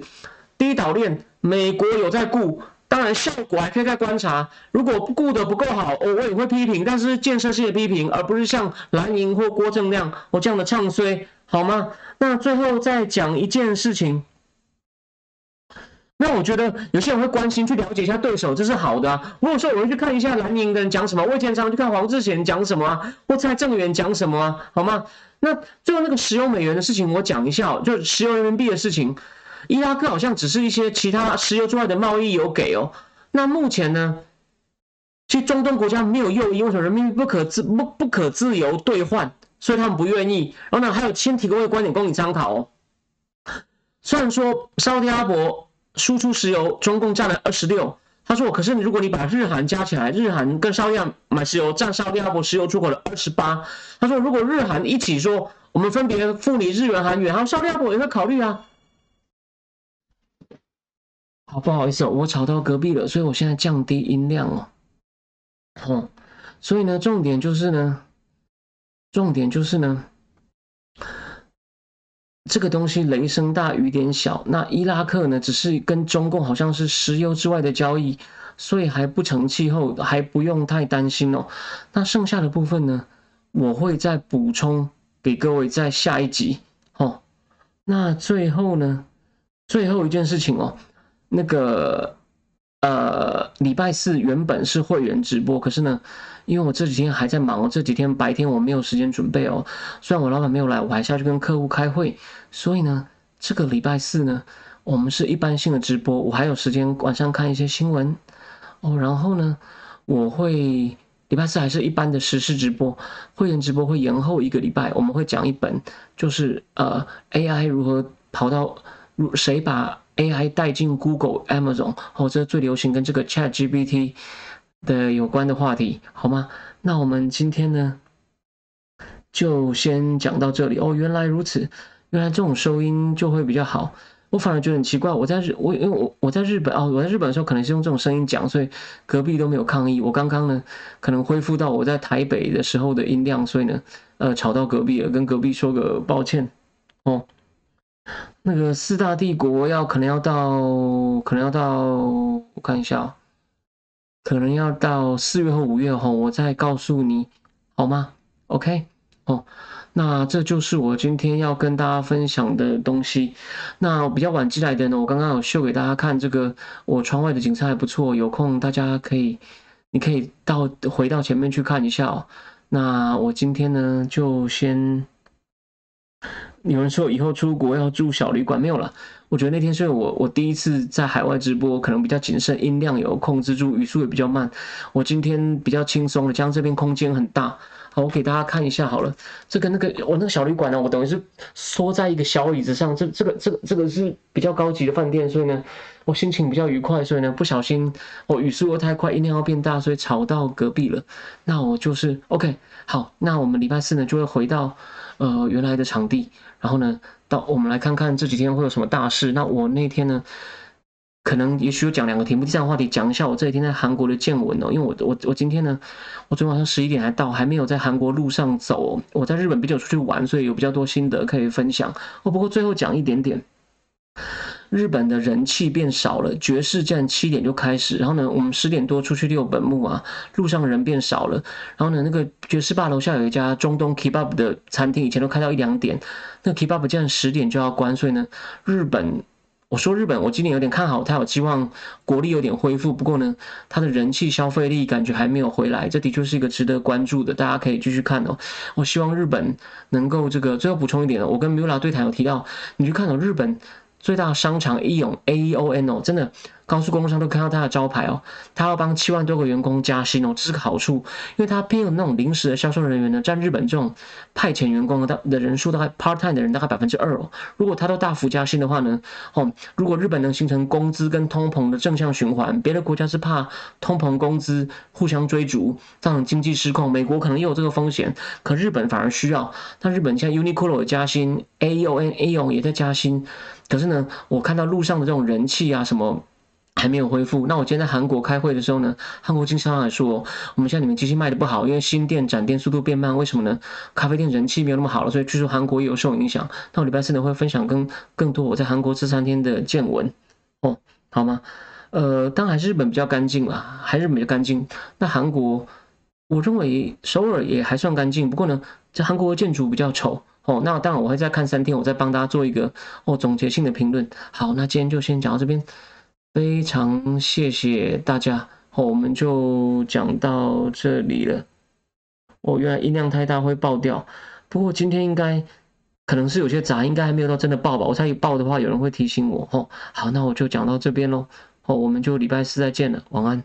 第一岛链美国有在顾，当然效果还可以再观察。如果顾得不够好，我我也会批评，但是建设性的批评，而不是像蓝营或郭正亮我这样的唱衰，好吗？那最后再讲一件事情。那我觉得有些人会关心去了解一下对手，这是好的。如果说我会去看一下蓝营的人讲什么，魏建昌去看黄志贤讲什么啊，或蔡正元讲什么啊，好吗？那最后那个石油美元的事情，我讲一下，就石油人民币的事情，伊拉克好像只是一些其他石油之外的贸易有给哦。那目前呢，其实中东国家没有诱因，为什么人民币不可自不不可自由兑换，所以他们不愿意。然后呢，还有先提供一个观点供你参考哦。虽然说沙特阿拉伯。输出石油，中共占了二十六。他说：“可是如果你把日韩加起来，日韩跟沙特买石油，占沙特阿拉伯石油出口的二十八。”他说：“如果日韩一起说，我们分别付你日元、韩元，还有沙特阿拉伯也会考虑啊。”好，不好意思，我吵到隔壁了，所以我现在降低音量哦。哦，所以呢，重点就是呢，重点就是呢。这个东西雷声大雨点小，那伊拉克呢，只是跟中共好像是石油之外的交易，所以还不成气候，还不用太担心哦。那剩下的部分呢，我会再补充给各位在下一集哦。那最后呢，最后一件事情哦，那个。呃，礼拜四原本是会员直播，可是呢，因为我这几天还在忙，我这几天白天我没有时间准备哦。虽然我老板没有来，我还下去跟客户开会，所以呢，这个礼拜四呢，我们是一般性的直播，我还有时间晚上看一些新闻哦。然后呢，我会礼拜四还是一般的实时直播，会员直播会延后一个礼拜，我们会讲一本，就是呃，AI 如何跑到，如谁把。AI 带进 Google、Amazon，哦，这最流行跟这个 ChatGPT 的有关的话题，好吗？那我们今天呢，就先讲到这里哦。原来如此，原来这种收音就会比较好。我反而觉得很奇怪，我在日，我因为我我在日本哦，我在日本的时候可能是用这种声音讲，所以隔壁都没有抗议。我刚刚呢，可能恢复到我在台北的时候的音量，所以呢，呃，吵到隔壁了，跟隔壁说个抱歉哦。那个四大帝国要可能要到，可能要到，我看一下，可能要到四月或五月后，我再告诉你，好吗？OK，哦，那这就是我今天要跟大家分享的东西。那比较晚进来的呢，我刚刚有秀给大家看，这个我窗外的景色还不错，有空大家可以，你可以到回到前面去看一下哦。那我今天呢，就先。有人说以后出国要住小旅馆，没有了。我觉得那天是我我第一次在海外直播，可能比较谨慎，音量有控制住，语速也比较慢。我今天比较轻松的，加上这边空间很大。好，我给大家看一下好了。这个那个我那个小旅馆呢，我等于是缩在一个小椅子上。这这个这个这个是比较高级的饭店，所以呢，我心情比较愉快。所以呢，不小心我语速又太快，音量要变大，所以吵到隔壁了。那我就是 OK。好，那我们礼拜四呢就会回到呃原来的场地，然后呢到我们来看看这几天会有什么大事。那我那天呢？可能也许有讲两个题目，第三个话题讲一下我这几天在韩国的见闻哦。因为我我我今天呢，我昨天晚上十一点才到，还没有在韩国路上走。我在日本比较出去玩，所以有比较多心得可以分享。哦，不过最后讲一点点，日本的人气变少了。爵士站七点就开始，然后呢，我们十点多出去遛本木啊，路上人变少了。然后呢，那个爵士吧楼下有一家中东 Kebab 的餐厅，以前都开到一两点，那 Kebab 竟然十点就要关，所以呢，日本。我说日本，我今年有点看好它，有希望国力有点恢复。不过呢，它的人气消费力感觉还没有回来，这的确是一个值得关注的，大家可以继续看哦。我希望日本能够这个最后补充一点哦，我跟 Mula 对谈有提到，你去看到日本最大商场 A 勇 A E O N 哦，真的。高速公路上都看到他的招牌哦，他要帮七万多个员工加薪哦，这是个好处，因为他偏有那种临时的销售人员呢，占日本这种派遣员工的的人数大概 part time 的人大概百分之二哦。如果他都大幅加薪的话呢，哦，如果日本能形成工资跟通膨的正向循环，别的国家是怕通膨工资互相追逐，造成经济失控，美国可能也有这个风险，可日本反而需要。那日本现在 Uniqlo 加薪，A E O N A E O N 也在加薪，可是呢，我看到路上的这种人气啊什么。还没有恢复。那我今天在韩国开会的时候呢，韩国经销商来说，我们现在你们机器卖的不好，因为新店展店速度变慢，为什么呢？咖啡店人气没有那么好了，所以据说韩国也有受影响。那我礼拜四呢会分享更更多我在韩国这三天的见闻哦，好吗？呃，当然还是日本比较干净啦，还是比较干净。那韩国，我认为首尔也还算干净，不过呢，这韩国的建筑比较丑哦。那当然我会再看三天，我再帮大家做一个哦总结性的评论。好，那今天就先讲到这边。非常谢谢大家，好，我们就讲到这里了。哦，原来音量太大会爆掉，不过今天应该可能是有些杂，应该还没有到真的爆吧。我猜爆的话，有人会提醒我。哦，好，那我就讲到这边喽。哦，我们就礼拜四再见了，晚安。